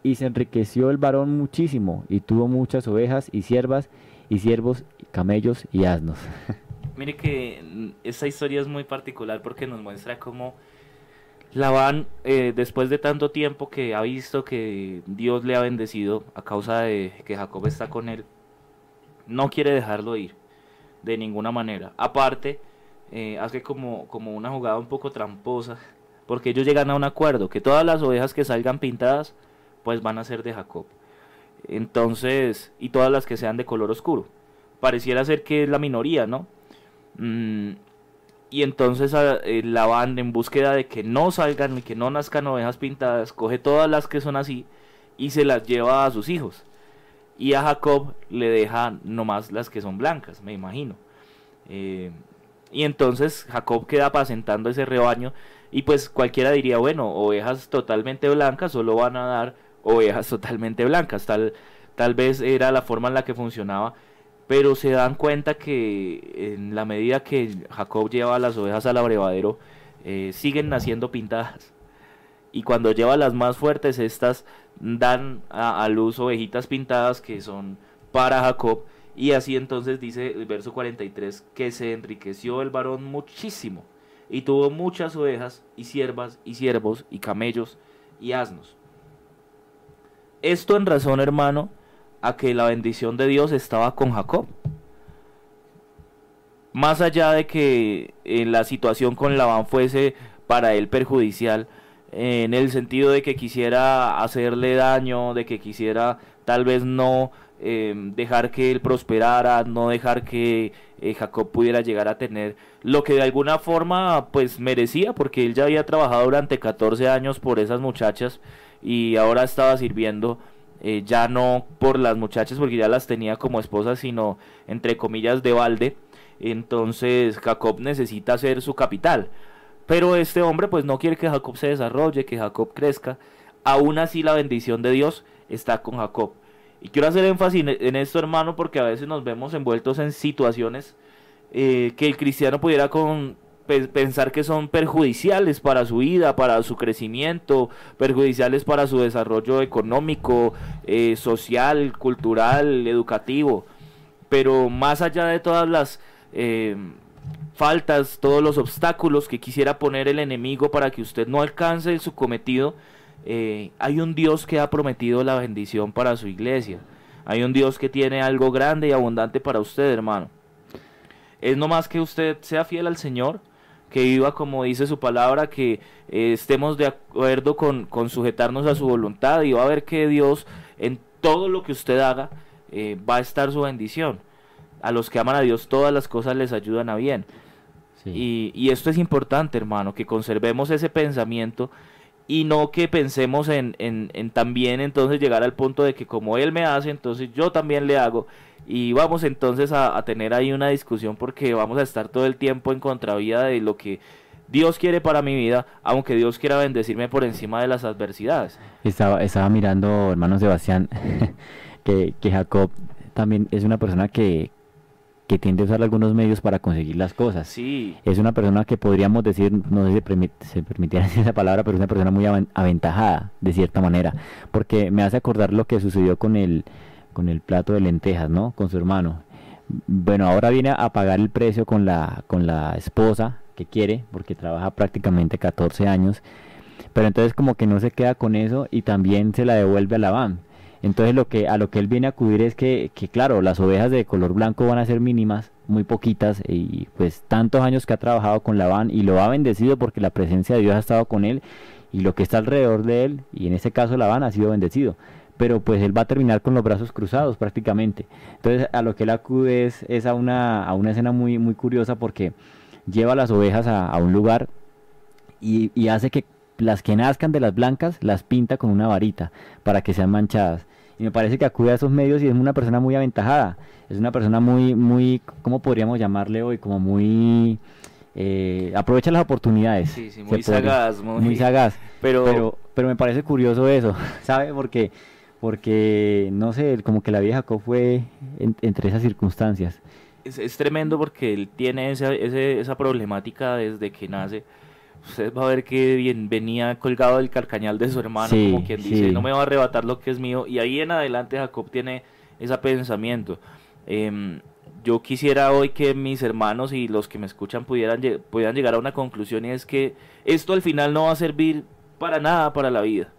Y se enriqueció el varón muchísimo y tuvo muchas ovejas y siervas y siervos, camellos y asnos. Mire que mm, esta historia es muy particular porque nos muestra cómo Labán, eh, después de tanto tiempo que ha visto que Dios le ha bendecido a causa de que Jacob está con él, no quiere dejarlo ir de ninguna manera. Aparte, eh, hace como, como una jugada un poco tramposa, porque ellos llegan a un acuerdo, que todas las ovejas que salgan pintadas, pues van a ser de Jacob. Entonces, y todas las que sean de color oscuro. Pareciera ser que es la minoría, ¿no? Mm, y entonces eh, la van en búsqueda de que no salgan y que no nazcan ovejas pintadas, coge todas las que son así y se las lleva a sus hijos. Y a Jacob le deja nomás las que son blancas, me imagino. Eh, y entonces Jacob queda apacentando ese rebaño y pues cualquiera diría, bueno, ovejas totalmente blancas solo van a dar ovejas totalmente blancas. Tal, tal vez era la forma en la que funcionaba pero se dan cuenta que en la medida que Jacob lleva las ovejas al abrevadero, eh, siguen naciendo pintadas. Y cuando lleva las más fuertes, estas dan a, a, luz ovejitas pintadas que son para Jacob. Y así entonces dice el verso 43 que se enriqueció el varón muchísimo y tuvo muchas ovejas y siervas y siervos y camellos y asnos. Esto en razón, hermano, a que la bendición de Dios estaba con Jacob. Más allá de que eh, la situación con Labán fuese para él perjudicial, eh, en el sentido de que quisiera hacerle daño, de que quisiera tal vez no eh, dejar que él prosperara, no dejar que Jacob pudiera llegar a tener lo que de alguna forma pues merecía, porque él ya había trabajado durante 14 años por esas muchachas y ahora estaba sirviendo eh, ya no por las muchachas porque ya las tenía como esposas, sino entre comillas de balde. Entonces Jacob necesita ser su capital. Pero este hombre pues no quiere que Jacob se desarrolle, que Jacob crezca. Aún así la bendición de Dios está con Jacob. Y quiero hacer énfasis en esto hermano porque a veces nos vemos envueltos en situaciones eh, que el cristiano pudiera con, pensar que son perjudiciales para su vida, para su crecimiento, perjudiciales para su desarrollo económico, eh, social, cultural, educativo. Pero más allá de todas las eh, faltas, todos los obstáculos que quisiera poner el enemigo para que usted no alcance su cometido, eh, hay un Dios que ha prometido la bendición para su iglesia. Hay un Dios que tiene algo grande y abundante para usted, hermano. Es nomás que usted sea fiel al Señor que viva como dice su palabra, que eh, estemos de acuerdo con, con, sujetarnos a su voluntad y va a ver que Dios en todo lo que usted haga eh, va a estar su bendición. A los que aman a Dios todas las cosas les ayudan a bien. Y, y, esto es importante, hermano, que conservemos ese pensamiento y no que pensemos en, en, en también entonces llegar al punto de que como Él me hace, entonces yo también le hago y vamos entonces a, tener ahí una discusión porque vamos a estar todo el tiempo en contravía de lo que Dios quiere para mi vida, aunque Dios quiera bendecirme por encima de las adversidades. Estaba, estaba mirando, hermano Sebastián, que, que Jacob también es una persona que, que tiende a usar algunos medios para conseguir las cosas. Sí. Es una persona que podríamos decir, no sé si se permitiera decir esa palabra, pero es una persona muy aventajada, de cierta manera, porque me hace acordar lo que sucedió con el con el plato de lentejas, ¿no? Con su hermano. Bueno, ahora viene a pagar el precio con la, con la esposa que quiere, porque trabaja prácticamente 14 años, pero entonces como que no se queda con eso y también se la devuelve a Labán. Entonces lo que a lo que él viene a acudir es que, que claro, las ovejas de color blanco van a ser mínimas, muy poquitas, y pues tantos años que ha trabajado con Labán y lo ha bendecido porque la presencia de Dios ha estado con él y lo que está alrededor de él, y en este caso Labán ha sido bendecido pero pues él va a terminar con los brazos cruzados prácticamente. Entonces a lo que él acude es, a, una, a una escena muy, muy curiosa porque lleva las ovejas a, un lugar y, y, hace que las que nazcan de las blancas las pinta con una varita para que sean manchadas. Y me parece que acude a esos medios y es una persona muy aventajada. Es una persona muy, muy, ¿cómo podríamos llamarle hoy? Como muy... Eh, aprovecha las oportunidades. Sí, sí, muy sagaz. Muy, sagaz. Pero, pero me parece curioso eso, ¿sabe? Porque, porque no sé, como que la vida de Jacob fue en- entre esas circunstancias. Es, es tremendo porque él tiene esa, ese- esa problemática desde que nace. Usted va a ver que bien, venía colgado del carcañal de su hermano, Sí, como quien dice, sí. no me va a arrebatar lo que es mío. Y ahí en adelante Jacob tiene ese pensamiento. Em, yo quisiera hoy que mis hermanos y los que me escuchan pudieran, pudieran llegar a una conclusión y es que esto al final no va a servir para nada para la vida.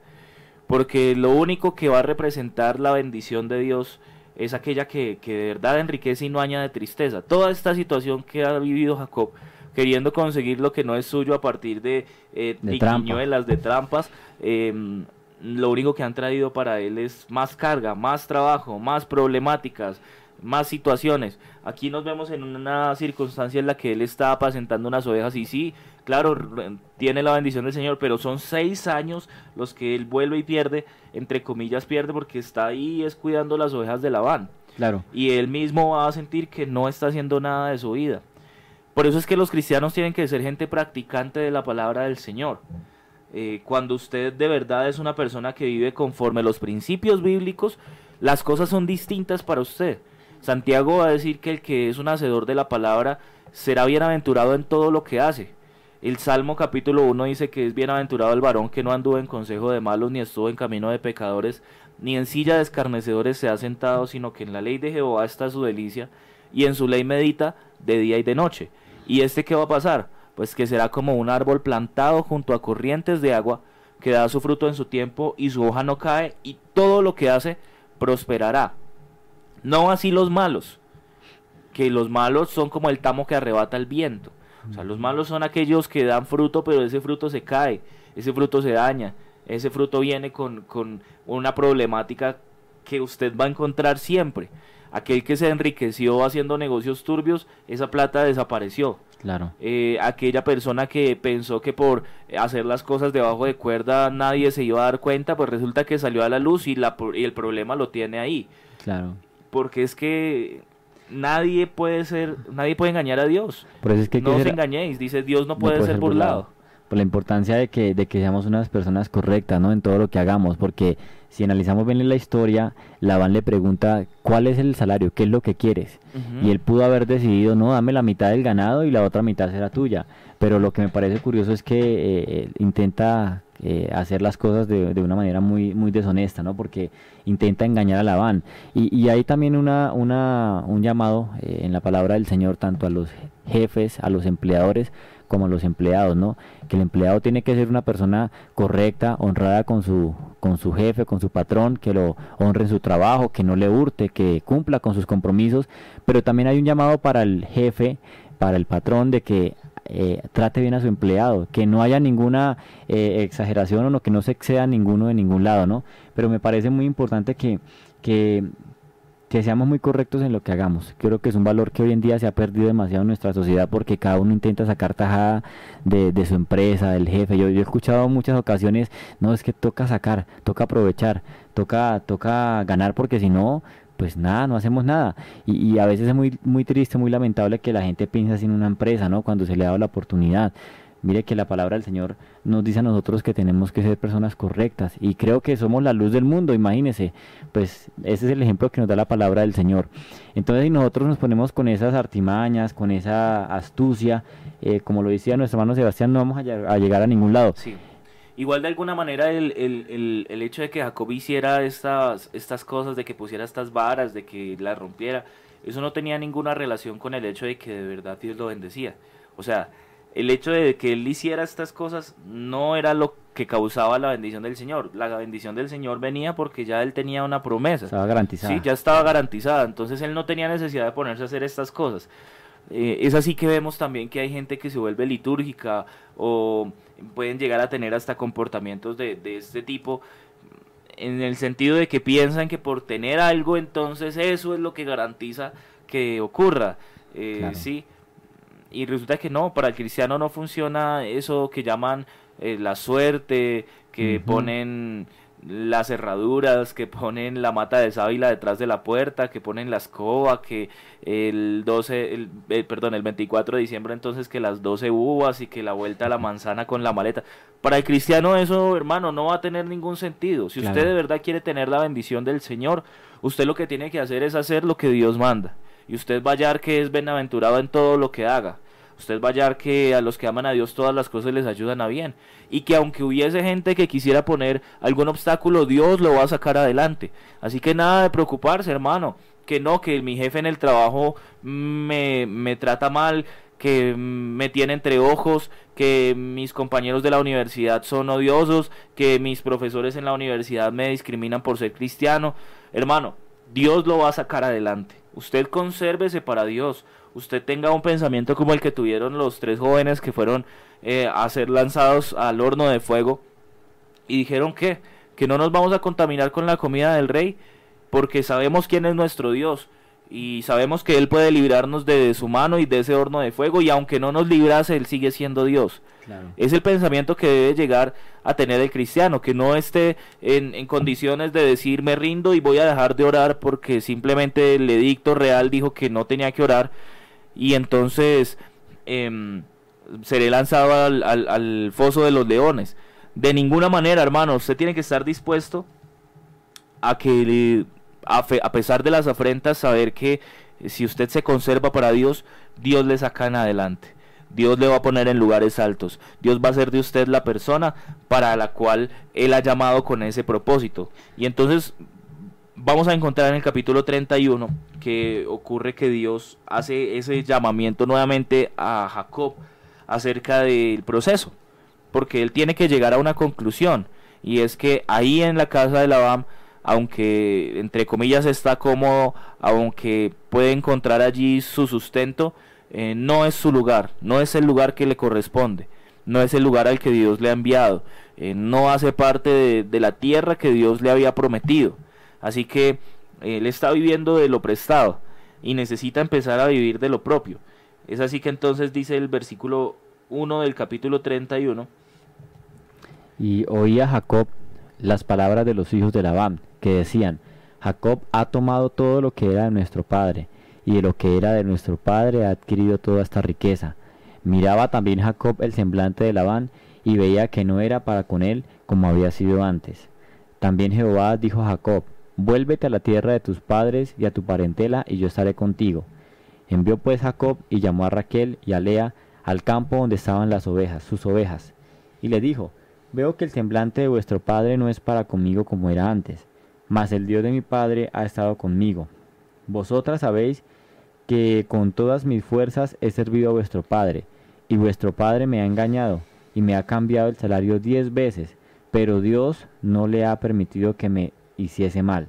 Porque lo único que va a representar la bendición de Dios es aquella que, que de verdad enriquece y no añade tristeza. Toda esta situación que ha vivido Jacob, queriendo conseguir lo que no es suyo a partir de, eh, De trampa. triquiñuelas, de trampas, em, lo único que han traído para él es más carga, más trabajo, más problemáticas, más situaciones. Aquí nos vemos en una circunstancia en la que él está apacentando unas ovejas y sí, claro, tiene la bendición del Señor, pero son seis años los que él vuelve y pierde, entre comillas pierde, porque está ahí es cuidando las ovejas de Labán. Claro. Y él mismo va a sentir que no está haciendo nada de su vida. Por eso es que los cristianos tienen que ser gente practicante de la palabra del Señor. Eh, cuando usted de verdad es una persona que vive conforme los principios bíblicos, las cosas son distintas para usted. Santiago va a decir que el que es un hacedor de la palabra será bienaventurado en todo lo que hace. El Salmo capítulo 1 dice que es bienaventurado el varón que no anduvo en consejo de malos, ni estuvo en camino de pecadores, ni en silla de escarnecedores se ha sentado, sino que en la ley de Jehová está su delicia, y en su ley medita de día y de noche. ¿Y este qué va a pasar? Pues que será como un árbol plantado junto a corrientes de agua, que da su fruto en su tiempo, y su hoja no cae, y todo lo que hace prosperará. No así los malos, que los malos son como el tamo que arrebata el viento. O sea, los malos son aquellos que dan fruto, pero ese fruto se cae, ese fruto se daña, ese fruto viene con, con una problemática que usted va a encontrar siempre. Aquel que se enriqueció haciendo negocios turbios, esa plata desapareció. Claro. Eh, aquella persona que pensó que por hacer las cosas debajo de cuerda nadie se iba a dar cuenta, pues resulta que salió a la luz y, la, y el problema lo tiene ahí. Claro. Porque es que nadie puede ser, nadie puede engañar a Dios. Es que no os engañéis, dice Dios no no puede, ser burlado. Por la importancia de que, de que seamos unas personas correctas, ¿no? En todo lo que hagamos, porque si analizamos bien la historia, Labán le pregunta, ¿cuál es el salario? ¿Qué es lo que quieres? Y él pudo haber decidido, no, dame la mitad del ganado y la otra mitad será tuya. Pero lo que me parece curioso es que eh, eh, intenta eh, hacer las cosas de, de una manera muy, muy deshonesta, ¿no? Porque intenta engañar a Labán. Y, y hay también una, una, un llamado eh, en la palabra del Señor tanto a los jefes, a los empleadores, como a los empleados, ¿no? Que el empleado tiene que ser una persona correcta, honrada con su, con su jefe, con su patrón, que lo honre en su trabajo, que no le hurte, que cumpla con sus compromisos, pero también hay un llamado para el jefe, para el patrón, de que eh, trate bien a su empleado, que no haya ninguna eh, exageración o no, que no se exceda ninguno de ningún lado, ¿no? Pero me parece muy importante que, que, que seamos muy correctos en lo que hagamos. Creo que es un valor que hoy en día se ha perdido demasiado en nuestra sociedad porque cada uno intenta sacar tajada de, de su empresa, del jefe. Yo, yo he escuchado muchas ocasiones, no, es que toca sacar, toca aprovechar, toca, toca ganar porque si no, pues nada, no hacemos nada. Y, y a veces es muy, muy triste, muy lamentable que la gente piense así en una empresa, ¿no? Cuando se le ha dado la oportunidad. Mire que la palabra del Señor nos dice a nosotros que tenemos que ser personas correctas y creo que somos la luz del mundo, imagínese, pues ese es el ejemplo que nos da la palabra del Señor. Entonces si nosotros nos ponemos con esas artimañas, con esa astucia, eh, como lo decía nuestro hermano Sebastián, no vamos a llegar a ningún lado. Sí. Igual de alguna manera el, el, el, el hecho de que Jacob hiciera estas, estas cosas, de que pusiera estas varas, de que las rompiera, eso no tenía ninguna relación con el hecho de que de verdad Dios lo bendecía. O sea, el hecho de que él hiciera estas cosas no era lo que causaba la bendición del Señor. La bendición del Señor venía porque ya él tenía una promesa. Estaba garantizada. Sí, ya estaba garantizada. Entonces él no tenía necesidad de ponerse a hacer estas cosas. Eh, es así que vemos también que hay gente que se vuelve litúrgica o pueden llegar a tener hasta comportamientos de, de este tipo en el sentido de que piensan que por tener algo entonces eso es lo que garantiza que ocurra. Eh, Claro. Sí, y resulta que no, para el cristiano no funciona eso que llaman eh, la suerte, que ponen las cerraduras, que ponen la mata de sábila detrás de la puerta, que ponen la escoba, que el 12, el, eh, perdón, el 24 de diciembre entonces que las 12 uvas y que la vuelta a la manzana con la maleta. Para el cristiano eso, hermano, no va a tener ningún sentido. Si usted de verdad quiere tener la bendición del Señor, usted lo que tiene que hacer es hacer lo que Dios manda. Y usted va a hallar que es bienaventurado en todo lo que haga. Usted va a que a los que aman a Dios todas las cosas les ayudan a bien. Y que aunque hubiese gente que quisiera poner algún obstáculo, Dios lo va a sacar adelante. Así que nada de preocuparse, hermano. Que no, que mi jefe en el trabajo me, me trata mal, que me tiene entre ojos, que mis compañeros de la universidad son odiosos, que mis profesores en la universidad me discriminan por ser cristiano. Hermano, Dios lo va a sacar adelante. Usted consérvese para Dios. Usted tenga un pensamiento como el que tuvieron los tres jóvenes que fueron eh, a ser lanzados al horno de fuego y dijeron que que no nos vamos a contaminar con la comida del rey porque sabemos quién es nuestro Dios y sabemos que él puede librarnos de su mano y de ese horno de fuego y aunque no nos librase él sigue siendo Dios. Es el pensamiento que debe llegar a tener el cristiano, que no esté en, en condiciones de decir me rindo y voy a dejar de orar porque simplemente el edicto real dijo que no tenía que orar y entonces em, seré lanzado al, al- al foso de los leones. De ninguna manera, hermano, usted tiene que estar dispuesto a que, a, pesar de las afrentas, saber que eh, si usted se conserva para Dios, Dios le saca en adelante. Dios le va a poner en lugares altos. Dios va a hacer de usted la persona para la cual Él ha llamado con ese propósito. Y entonces vamos a encontrar en el capítulo 31 que ocurre que Dios hace ese llamamiento nuevamente a Jacob acerca del proceso. Porque él tiene que llegar a una conclusión. Y es que ahí en la casa de Labán, aunque entre comillas está cómodo, aunque puede encontrar allí su sustento, eh, no es su lugar, no es el lugar que le corresponde, no es el lugar al que Dios le ha enviado, eh, no hace parte de, la tierra que Dios le había prometido. Así que él está viviendo de lo prestado y necesita empezar a vivir de lo propio. Es así que entonces dice el versículo 1 del capítulo 31, Y oía Jacob las palabras de los hijos de Labán, que decían, Jacob ha tomado todo lo que era de nuestro padre, y de lo que era de nuestro padre ha adquirido toda esta riqueza. Miraba también Jacob el semblante de Labán, y veía que no era para con él como había sido antes. También Jehová dijo a Jacob, Vuélvete a la tierra de tus padres y a tu parentela, y yo estaré contigo. Envió pues Jacob y llamó a Raquel y a Lea al campo donde estaban las ovejas, sus ovejas, y le dijo, Veo que el semblante de vuestro padre no es para conmigo como era antes, mas el Dios de mi padre ha estado conmigo. Vosotras sabéis que con todas mis fuerzas he servido a vuestro padre, y vuestro padre me ha engañado, y me ha cambiado el salario diez veces, pero Dios no le ha permitido que me hiciese mal.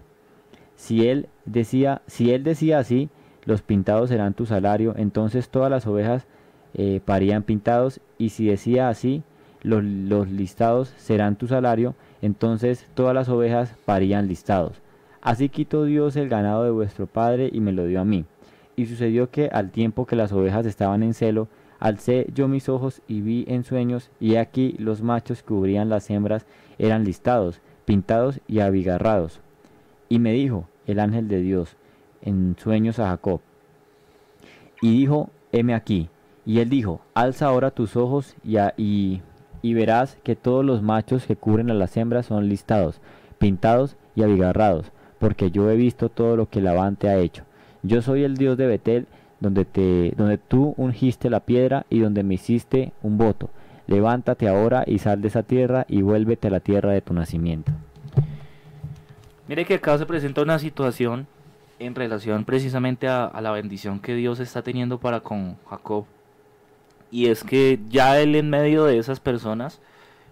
Si él decía, si él decía así, los pintados serán tu salario, entonces todas las ovejas eh, parían pintados, y si decía así, los, los listados serán tu salario, entonces todas las ovejas parían listados. Así quitó Dios el ganado de vuestro padre y me lo dio a mí. Y sucedió que al tiempo que las ovejas estaban en celo, alcé yo mis ojos y vi en sueños, y aquí los machos que cubrían las hembras eran listados, pintados y abigarrados. Y me dijo el ángel de Dios en sueños a Jacob. Y dijo, heme aquí. Y él dijo, alza ahora tus ojos y, a- y, y verás que todos los machos que cubren a las hembras son listados, pintados y abigarrados, porque yo he visto todo lo que Labán te ha hecho. Yo soy el Dios de Betel, donde, te, donde tú ungiste la piedra y donde me hiciste un voto. Levántate ahora y sal de esa tierra y vuélvete a la tierra de tu nacimiento. Mire que acá se presenta una situación en relación precisamente a, a la bendición que Dios está teniendo para con Jacob. Y es que ya él en medio de esas personas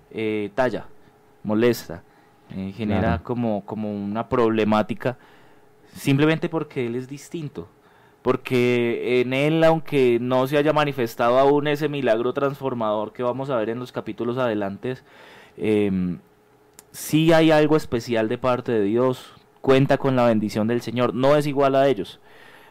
eh, talla, molesta, eh, genera Claro. como, como una problemática simplemente porque él es distinto. Porque en él, aunque no se haya manifestado aún ese milagro transformador que vamos a ver en los capítulos adelantes, em, sí hay algo especial de parte de Dios, cuenta con la bendición del Señor, no es igual a ellos.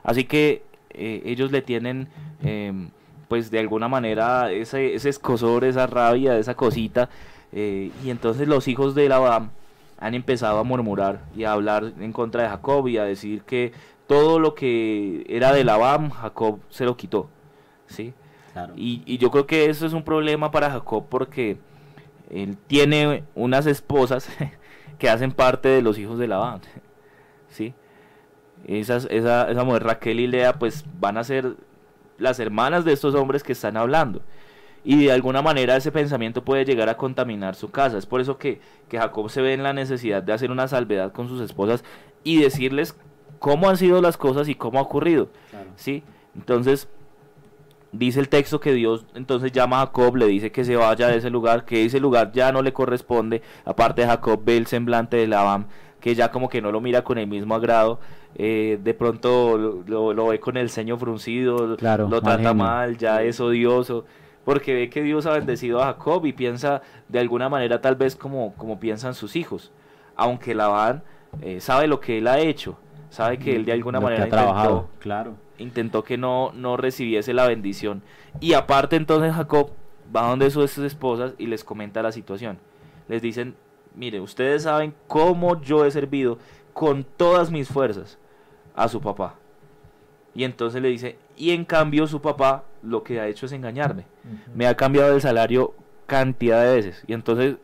Así que eh, ellos le tienen, em, pues de alguna manera, ese, ese escosor, esa rabia, esa cosita. eh, y entonces los hijos de Labán, han empezado a murmurar y a hablar en contra de Jacob y a decir que todo lo que era de Labán, Jacob se lo quitó. ¿sí? Y, y yo creo que eso es un problema para Jacob porque él tiene unas esposas que hacen parte de los hijos de Labán. ¿sí? Esas, esa, esa mujer Raquel y Lea pues van a ser las hermanas de estos hombres que están hablando. Y de alguna manera ese pensamiento puede llegar a contaminar su casa. Es por eso que, que Jacob se ve en la necesidad de hacer una salvedad con sus esposas y decirles cómo han sido las cosas y cómo ha ocurrido. ¿sí? Entonces, dice el texto que Dios entonces llama a Jacob, le dice que se vaya de ese lugar, que ese lugar ya no le corresponde. Aparte, Jacob ve el semblante de Labán, que ya como que no lo mira con el mismo agrado. Eh, de pronto lo, lo, ve con el ceño fruncido, lo trata mal, ya es odioso. Porque ve que Dios ha bendecido a Jacob y piensa de alguna manera tal vez como, como piensan sus hijos. Aunque Labán eh, sabe lo que él ha hecho, sabe que él de alguna manera intentó, trabajado, claro intentó que no, no recibiese la bendición. Y aparte entonces Jacob va donde sus esposas y les comenta la situación. Les dicen, mire, ustedes saben cómo yo he servido con todas mis fuerzas a su papá. Y entonces le dice, y en cambio su papá lo que ha hecho es engañarme. Me ha cambiado el salario cantidad de veces. Y entonces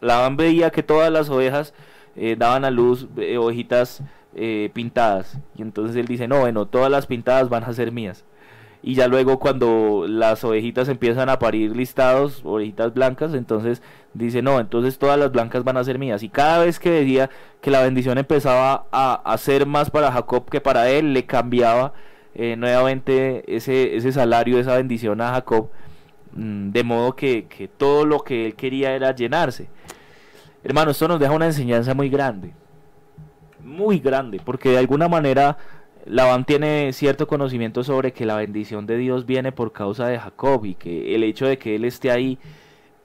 Labán veía que todas las ovejas eh, daban a luz eh, ovejitas eh, pintadas. Y entonces él dice, no, bueno, todas las pintadas van a ser mías. Y ya luego cuando las ovejitas empiezan a parir listados, ovejitas blancas, entonces dice, no, entonces todas las blancas van a ser mías. Y cada vez que decía que la bendición empezaba a, hacer más para Jacob que para él, le cambiaba eh, nuevamente ese, ese salario, esa bendición a Jacob. Mm, de modo que, que todo lo que él quería era llenarse. Hermano, esto nos deja una enseñanza muy grande muy grande, porque de alguna manera Labán tiene cierto conocimiento sobre que la bendición de Dios viene por causa de Jacob y que el hecho de que él esté ahí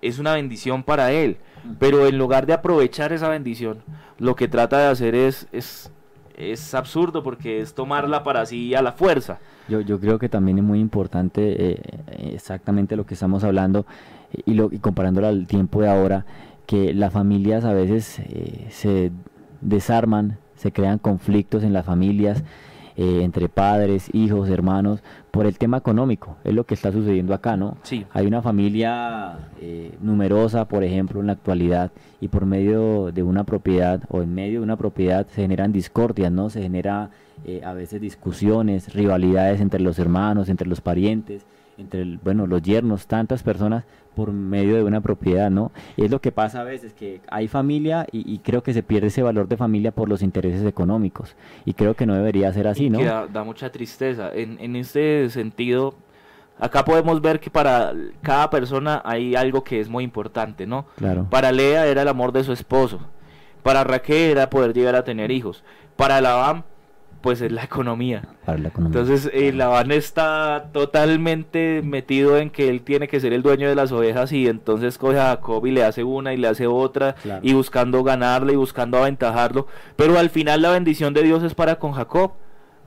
es una bendición para él. Pero en lugar de aprovechar esa bendición, lo que trata de hacer es, es, es absurdo porque es tomarla para sí a la fuerza. Yo, yo creo que también es muy importante eh, exactamente lo que estamos hablando y, lo, y comparándolo al tiempo de ahora, que las familias a veces eh, se desarman se crean conflictos en las familias eh, entre padres, hijos, hermanos, por el tema económico. Es lo que está sucediendo acá, ¿no? Sí. Hay una familia eh, numerosa, por ejemplo, en la actualidad, y por medio de una propiedad o en medio de una propiedad se generan discordias, ¿no? Se genera eh, a veces discusiones, rivalidades entre los hermanos, entre los parientes entre bueno los yernos tantas personas por medio de una propiedad no y es lo que pasa a veces que hay familia y, creo que se pierde ese valor de familia por los intereses económicos. Y creo que no debería ser así no da, mucha tristeza. En, en este sentido acá podemos ver que para cada persona hay algo que es muy importante no claro. Para Lea era el amor de su esposo. Para Raquel era poder llegar a tener hijos. Para Labán pues es la economía. Entonces el Labán está totalmente metido en que él tiene que ser el dueño de las ovejas y entonces coge a Jacob y le hace una y le hace otra y buscando ganarle y buscando aventajarlo. Pero al final la bendición de Dios es para con Jacob.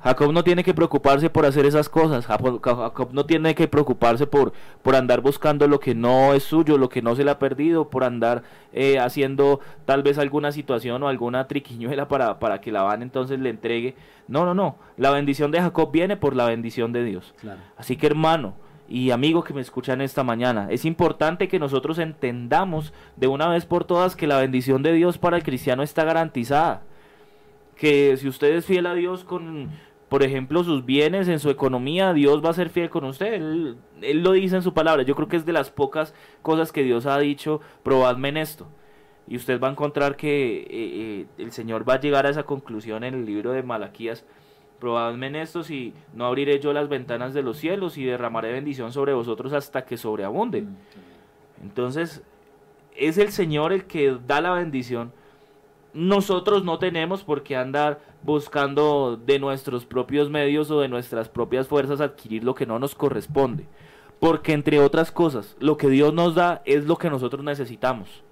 Jacob no tiene que preocuparse por hacer esas cosas. Jacob no tiene que preocuparse por, por andar buscando lo que no es suyo, lo que no se le ha perdido, por andar eh, haciendo tal vez alguna situación o alguna triquiñuela para, para que van entonces le entregue. No, no, no. La bendición de Jacob viene por la bendición de Dios. Así que hermano y amigo que me escuchan esta mañana, es importante que nosotros entendamos de una vez por todas que la bendición de Dios para el cristiano está garantizada. Que si usted es fiel a Dios con por ejemplo, sus bienes, en su economía, Dios va a ser fiel con usted. Él, lo dice en su palabra. Yo creo que es de las pocas cosas que Dios ha dicho, probadme en esto. Y usted va a encontrar que eh, eh, el Señor va a llegar a esa conclusión en el libro de Malaquías. Probadme en esto si no abriré yo las ventanas de los cielos y derramaré bendición sobre vosotros hasta que sobreabunde. Mm, Entonces, es el Señor el que da la bendición nosotros no tenemos por qué andar buscando de nuestros propios medios o de nuestras propias fuerzas adquirir lo que no nos corresponde. Porque entre otras cosas, lo que Dios nos da es lo que nosotros necesitamos.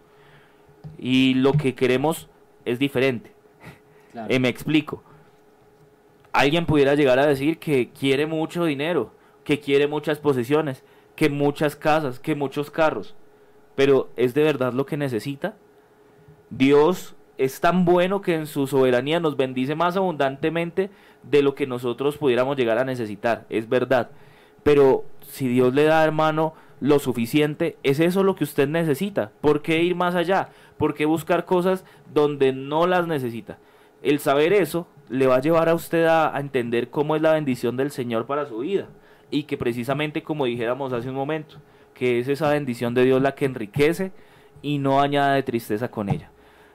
Y lo que queremos es diferente. Eh, me explico. Alguien pudiera llegar a decir que quiere mucho dinero, que quiere muchas posesiones, que muchas casas, que muchos carros. Pero ¿es de verdad lo que necesita? Dios es tan bueno que en su soberanía nos bendice más abundantemente de lo que nosotros pudiéramos llegar a necesitar, es verdad. Pero si Dios le da, hermano, lo suficiente, es eso lo que usted necesita. ¿Por qué ir más allá? ¿Por qué buscar cosas donde no las necesita? El saber eso le va a llevar a usted a, a entender cómo es la bendición del Señor para su vida. Y que precisamente como dijéramos hace un momento, que es esa bendición de Dios la que enriquece y no añade de tristeza con ella.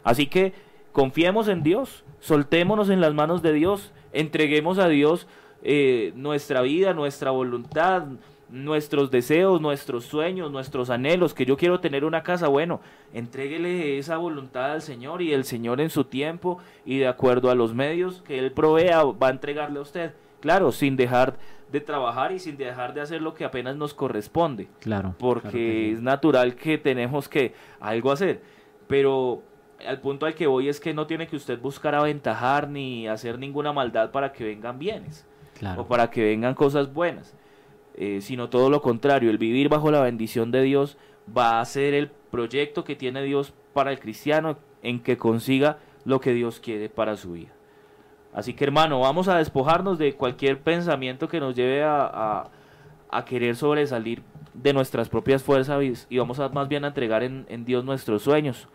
Así que confiemos en Dios, soltémonos en las manos de Dios, entreguemos a Dios eh, nuestra vida, nuestra voluntad, nuestros deseos, nuestros sueños, nuestros anhelos, que yo quiero tener una casa, bueno, entréguele esa voluntad al Señor y el Señor en su tiempo y de acuerdo a los medios que Él provea va a entregarle a usted. Claro, sin dejar de trabajar y sin dejar de hacer lo que apenas nos corresponde. Claro. Porque claro es natural que tenemos que algo hacer. Pero al punto al que voy es que no tiene que usted buscar aventajar ni hacer ninguna maldad para que vengan bienes Claro. o para que vengan cosas buenas, eh, sino todo lo contrario, el vivir bajo la bendición de Dios va a ser el proyecto que tiene Dios para el cristiano en que consiga lo que Dios quiere para su vida. Así que hermano, vamos a despojarnos de cualquier pensamiento que nos lleve a, a- a querer sobresalir de nuestras propias fuerzas y- vamos a más bien a entregar en, en Dios nuestros sueños.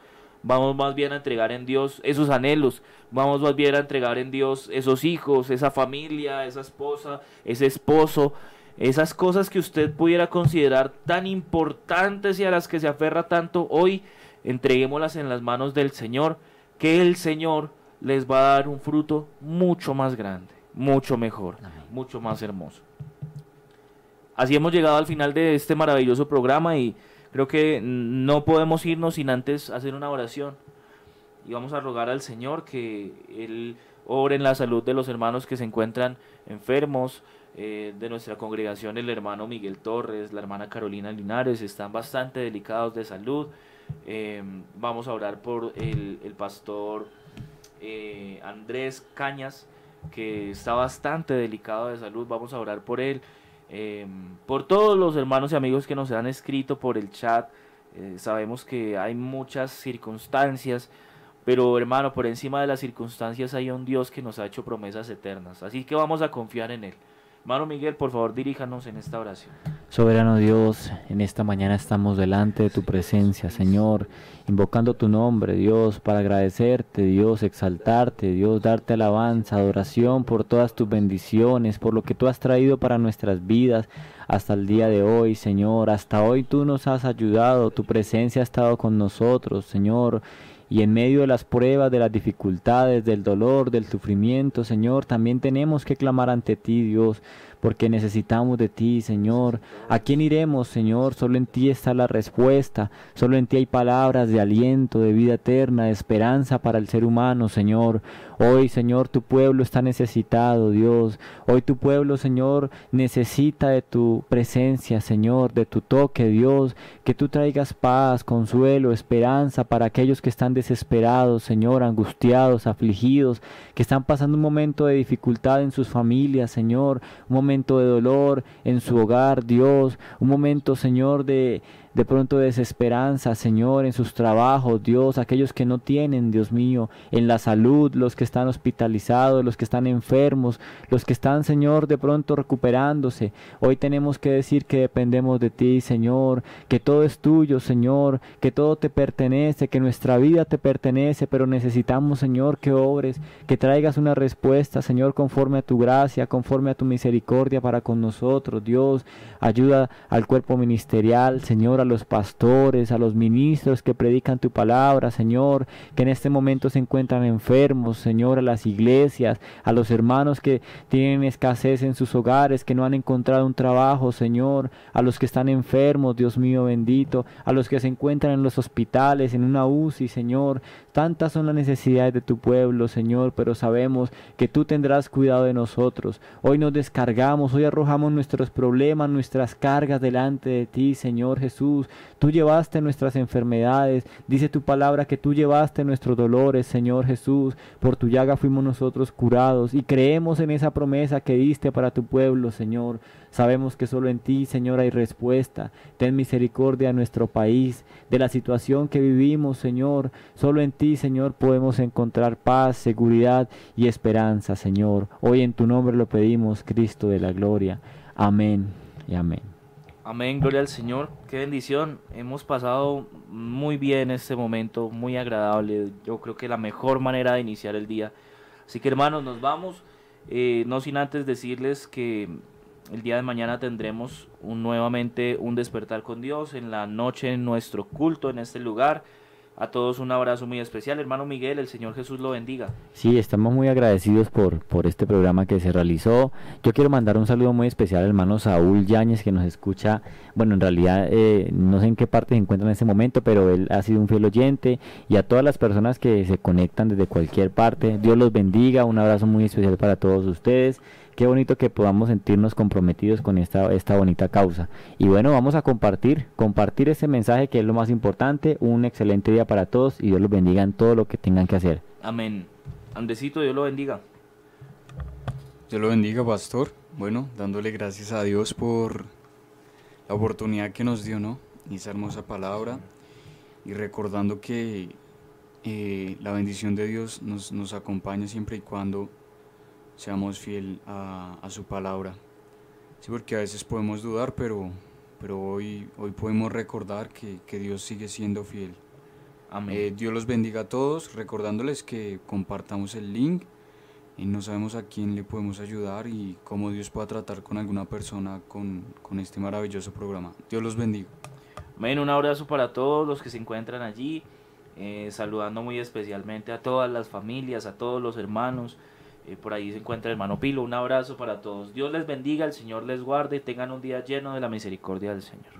Vamos más bien a entregar en Dios esos anhelos. Vamos más bien a entregar en Dios esos hijos, esa familia, esa esposa, ese esposo. Esas cosas que usted pudiera considerar tan importantes y a las que se aferra tanto, hoy entreguémoslas en las manos del Señor, que el Señor les va a dar un fruto mucho más grande, mucho mejor, Amén. mucho más hermoso. Así hemos llegado al final de este maravilloso programa y creo que no podemos irnos sin antes hacer una oración. Y vamos a rogar al Señor que Él obre en la salud de los hermanos que se encuentran enfermos, eh, de nuestra congregación el hermano Miguel Torres, la hermana Carolina Linares, están bastante delicados de salud. Eh, vamos a orar por el, el pastor eh, Andrés Cañas, que está bastante delicado de salud, vamos a orar por él. Eh, por todos los hermanos y amigos que nos han escrito por el chat, eh, sabemos que hay muchas circunstancias, pero hermano, por encima de las circunstancias hay un Dios que nos ha hecho promesas eternas, así que vamos a confiar en Él. Hermano Miguel, por favor, diríjanos en esta oración. Soberano Dios, en esta mañana estamos delante de tu presencia, Señor, invocando tu nombre, Dios, para agradecerte, Dios, exaltarte, Dios, darte alabanza, adoración por todas tus bendiciones, por lo que tú has traído para nuestras vidas hasta el día de hoy, Señor. Hasta hoy tú nos has ayudado, tu presencia ha estado con nosotros, Señor. Y en medio de las pruebas, de las dificultades, del dolor, del sufrimiento, Señor, también tenemos que clamar ante ti, Dios, porque necesitamos de ti, Señor. ¿A quién iremos, Señor? Solo en ti está la respuesta, solo en ti hay palabras de aliento, de vida eterna, de esperanza para el ser humano, Señor. Hoy, Señor, tu pueblo está necesitado, Dios. Hoy tu pueblo, Señor, necesita de tu presencia, Señor, de tu toque, Dios. Que tú traigas paz, consuelo, esperanza para aquellos que están desesperados, Señor, angustiados, afligidos, que están pasando un momento de dificultad en sus familias, Señor. De dolor en su hogar, Dios. Un momento, Señor, de de pronto desesperanza, Señor, en sus trabajos, Dios, aquellos que no tienen, Dios mío, en la salud, los que están hospitalizados, los que están enfermos, los que están, Señor, de pronto recuperándose. Hoy tenemos que decir que dependemos de ti, Señor, que todo es tuyo, Señor, que todo te pertenece, que nuestra vida te pertenece, pero necesitamos, Señor, que obres, que traigas una respuesta, Señor, conforme a tu gracia, conforme a tu misericordia para con nosotros, Dios. Ayuda al cuerpo ministerial, Señor, a los pastores, a los ministros que predican tu palabra, Señor, que en este momento se encuentran enfermos, Señor, a las iglesias, a los hermanos que tienen escasez en sus hogares, que no han encontrado un trabajo, Señor, a los que están enfermos, Dios mío bendito, a los que se encuentran en los hospitales, en una UCI, Señor. Tantas son las necesidades de tu pueblo, Señor, pero sabemos que tú tendrás cuidado de nosotros. Hoy nos descargamos, hoy arrojamos nuestros problemas, nuestras cargas delante de ti, Señor Jesús. Tú llevaste nuestras enfermedades. Dice tu palabra que tú llevaste nuestros dolores, Señor Jesús. Por tu llaga fuimos nosotros curados y creemos en esa promesa que diste para tu pueblo, Señor. Sabemos que solo en ti, Señor, hay respuesta. Ten misericordia a nuestro país, de la situación que vivimos, Señor. Solo en ti, Señor, podemos encontrar paz, seguridad y esperanza, Señor. Hoy en tu nombre lo pedimos, Cristo de la gloria. Amén y amén. Amén, gloria al Señor. Qué bendición. Hemos pasado muy bien este momento, muy agradable. Yo creo que la mejor manera de iniciar el día. Así que hermanos, nos vamos. Eh, no sin antes decirles que el día de mañana tendremos un, nuevamente un despertar con Dios en la noche en nuestro culto en este lugar. A todos un abrazo muy especial, hermano Miguel, el Señor Jesús lo bendiga. Sí, estamos muy agradecidos por, este programa que se realizó. Yo quiero mandar un saludo muy especial al hermano Saúl Yáñez que nos escucha, bueno, en realidad eh, no sé en qué parte se encuentra en este momento, pero él ha sido un fiel oyente y a todas las personas que se conectan desde cualquier parte. Dios los bendiga, un abrazo muy especial para todos ustedes qué bonito que podamos sentirnos comprometidos con esta, esta bonita causa. Y bueno, vamos a compartir, compartir ese mensaje que es lo más importante. Un excelente día para todos y Dios los bendiga en todo lo que tengan que hacer. Amén. Andesito, Dios lo bendiga. Dios lo bendiga, pastor. Bueno, dándole gracias a Dios por la oportunidad que nos dio, ¿no? Y esa hermosa palabra. Y recordando que eh, la bendición de Dios nos, nos acompaña siempre y cuando seamos fiel a, su palabra. Sí, porque a veces podemos dudar, pero, pero hoy, hoy podemos recordar que, Dios sigue siendo fiel. Amén. Eh, Dios los bendiga a todos, recordándoles que compartamos el link y no sabemos a quién le podemos ayudar y cómo Dios pueda tratar con alguna persona con, este maravilloso programa. Dios los bendiga. Amén, un abrazo para todos los que se encuentran allí, eh, saludando muy especialmente a todas las familias, a todos los hermanos, eh, por ahí se encuentra el hermano Pilo. Un abrazo para todos. Dios les bendiga, el Señor les guarde y tengan un día lleno de la misericordia del Señor.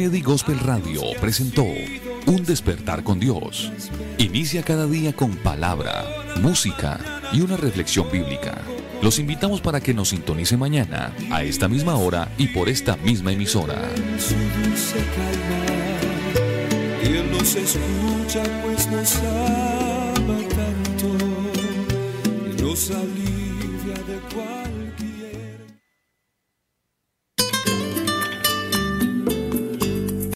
Kennedy Gospel Radio presentó Un despertar con Dios. Inicia cada día con palabra, música y una reflexión bíblica. Los invitamos para que nos sintonice mañana a esta misma hora y por esta misma emisora. Él nos escucha pues nos ama tanto y nos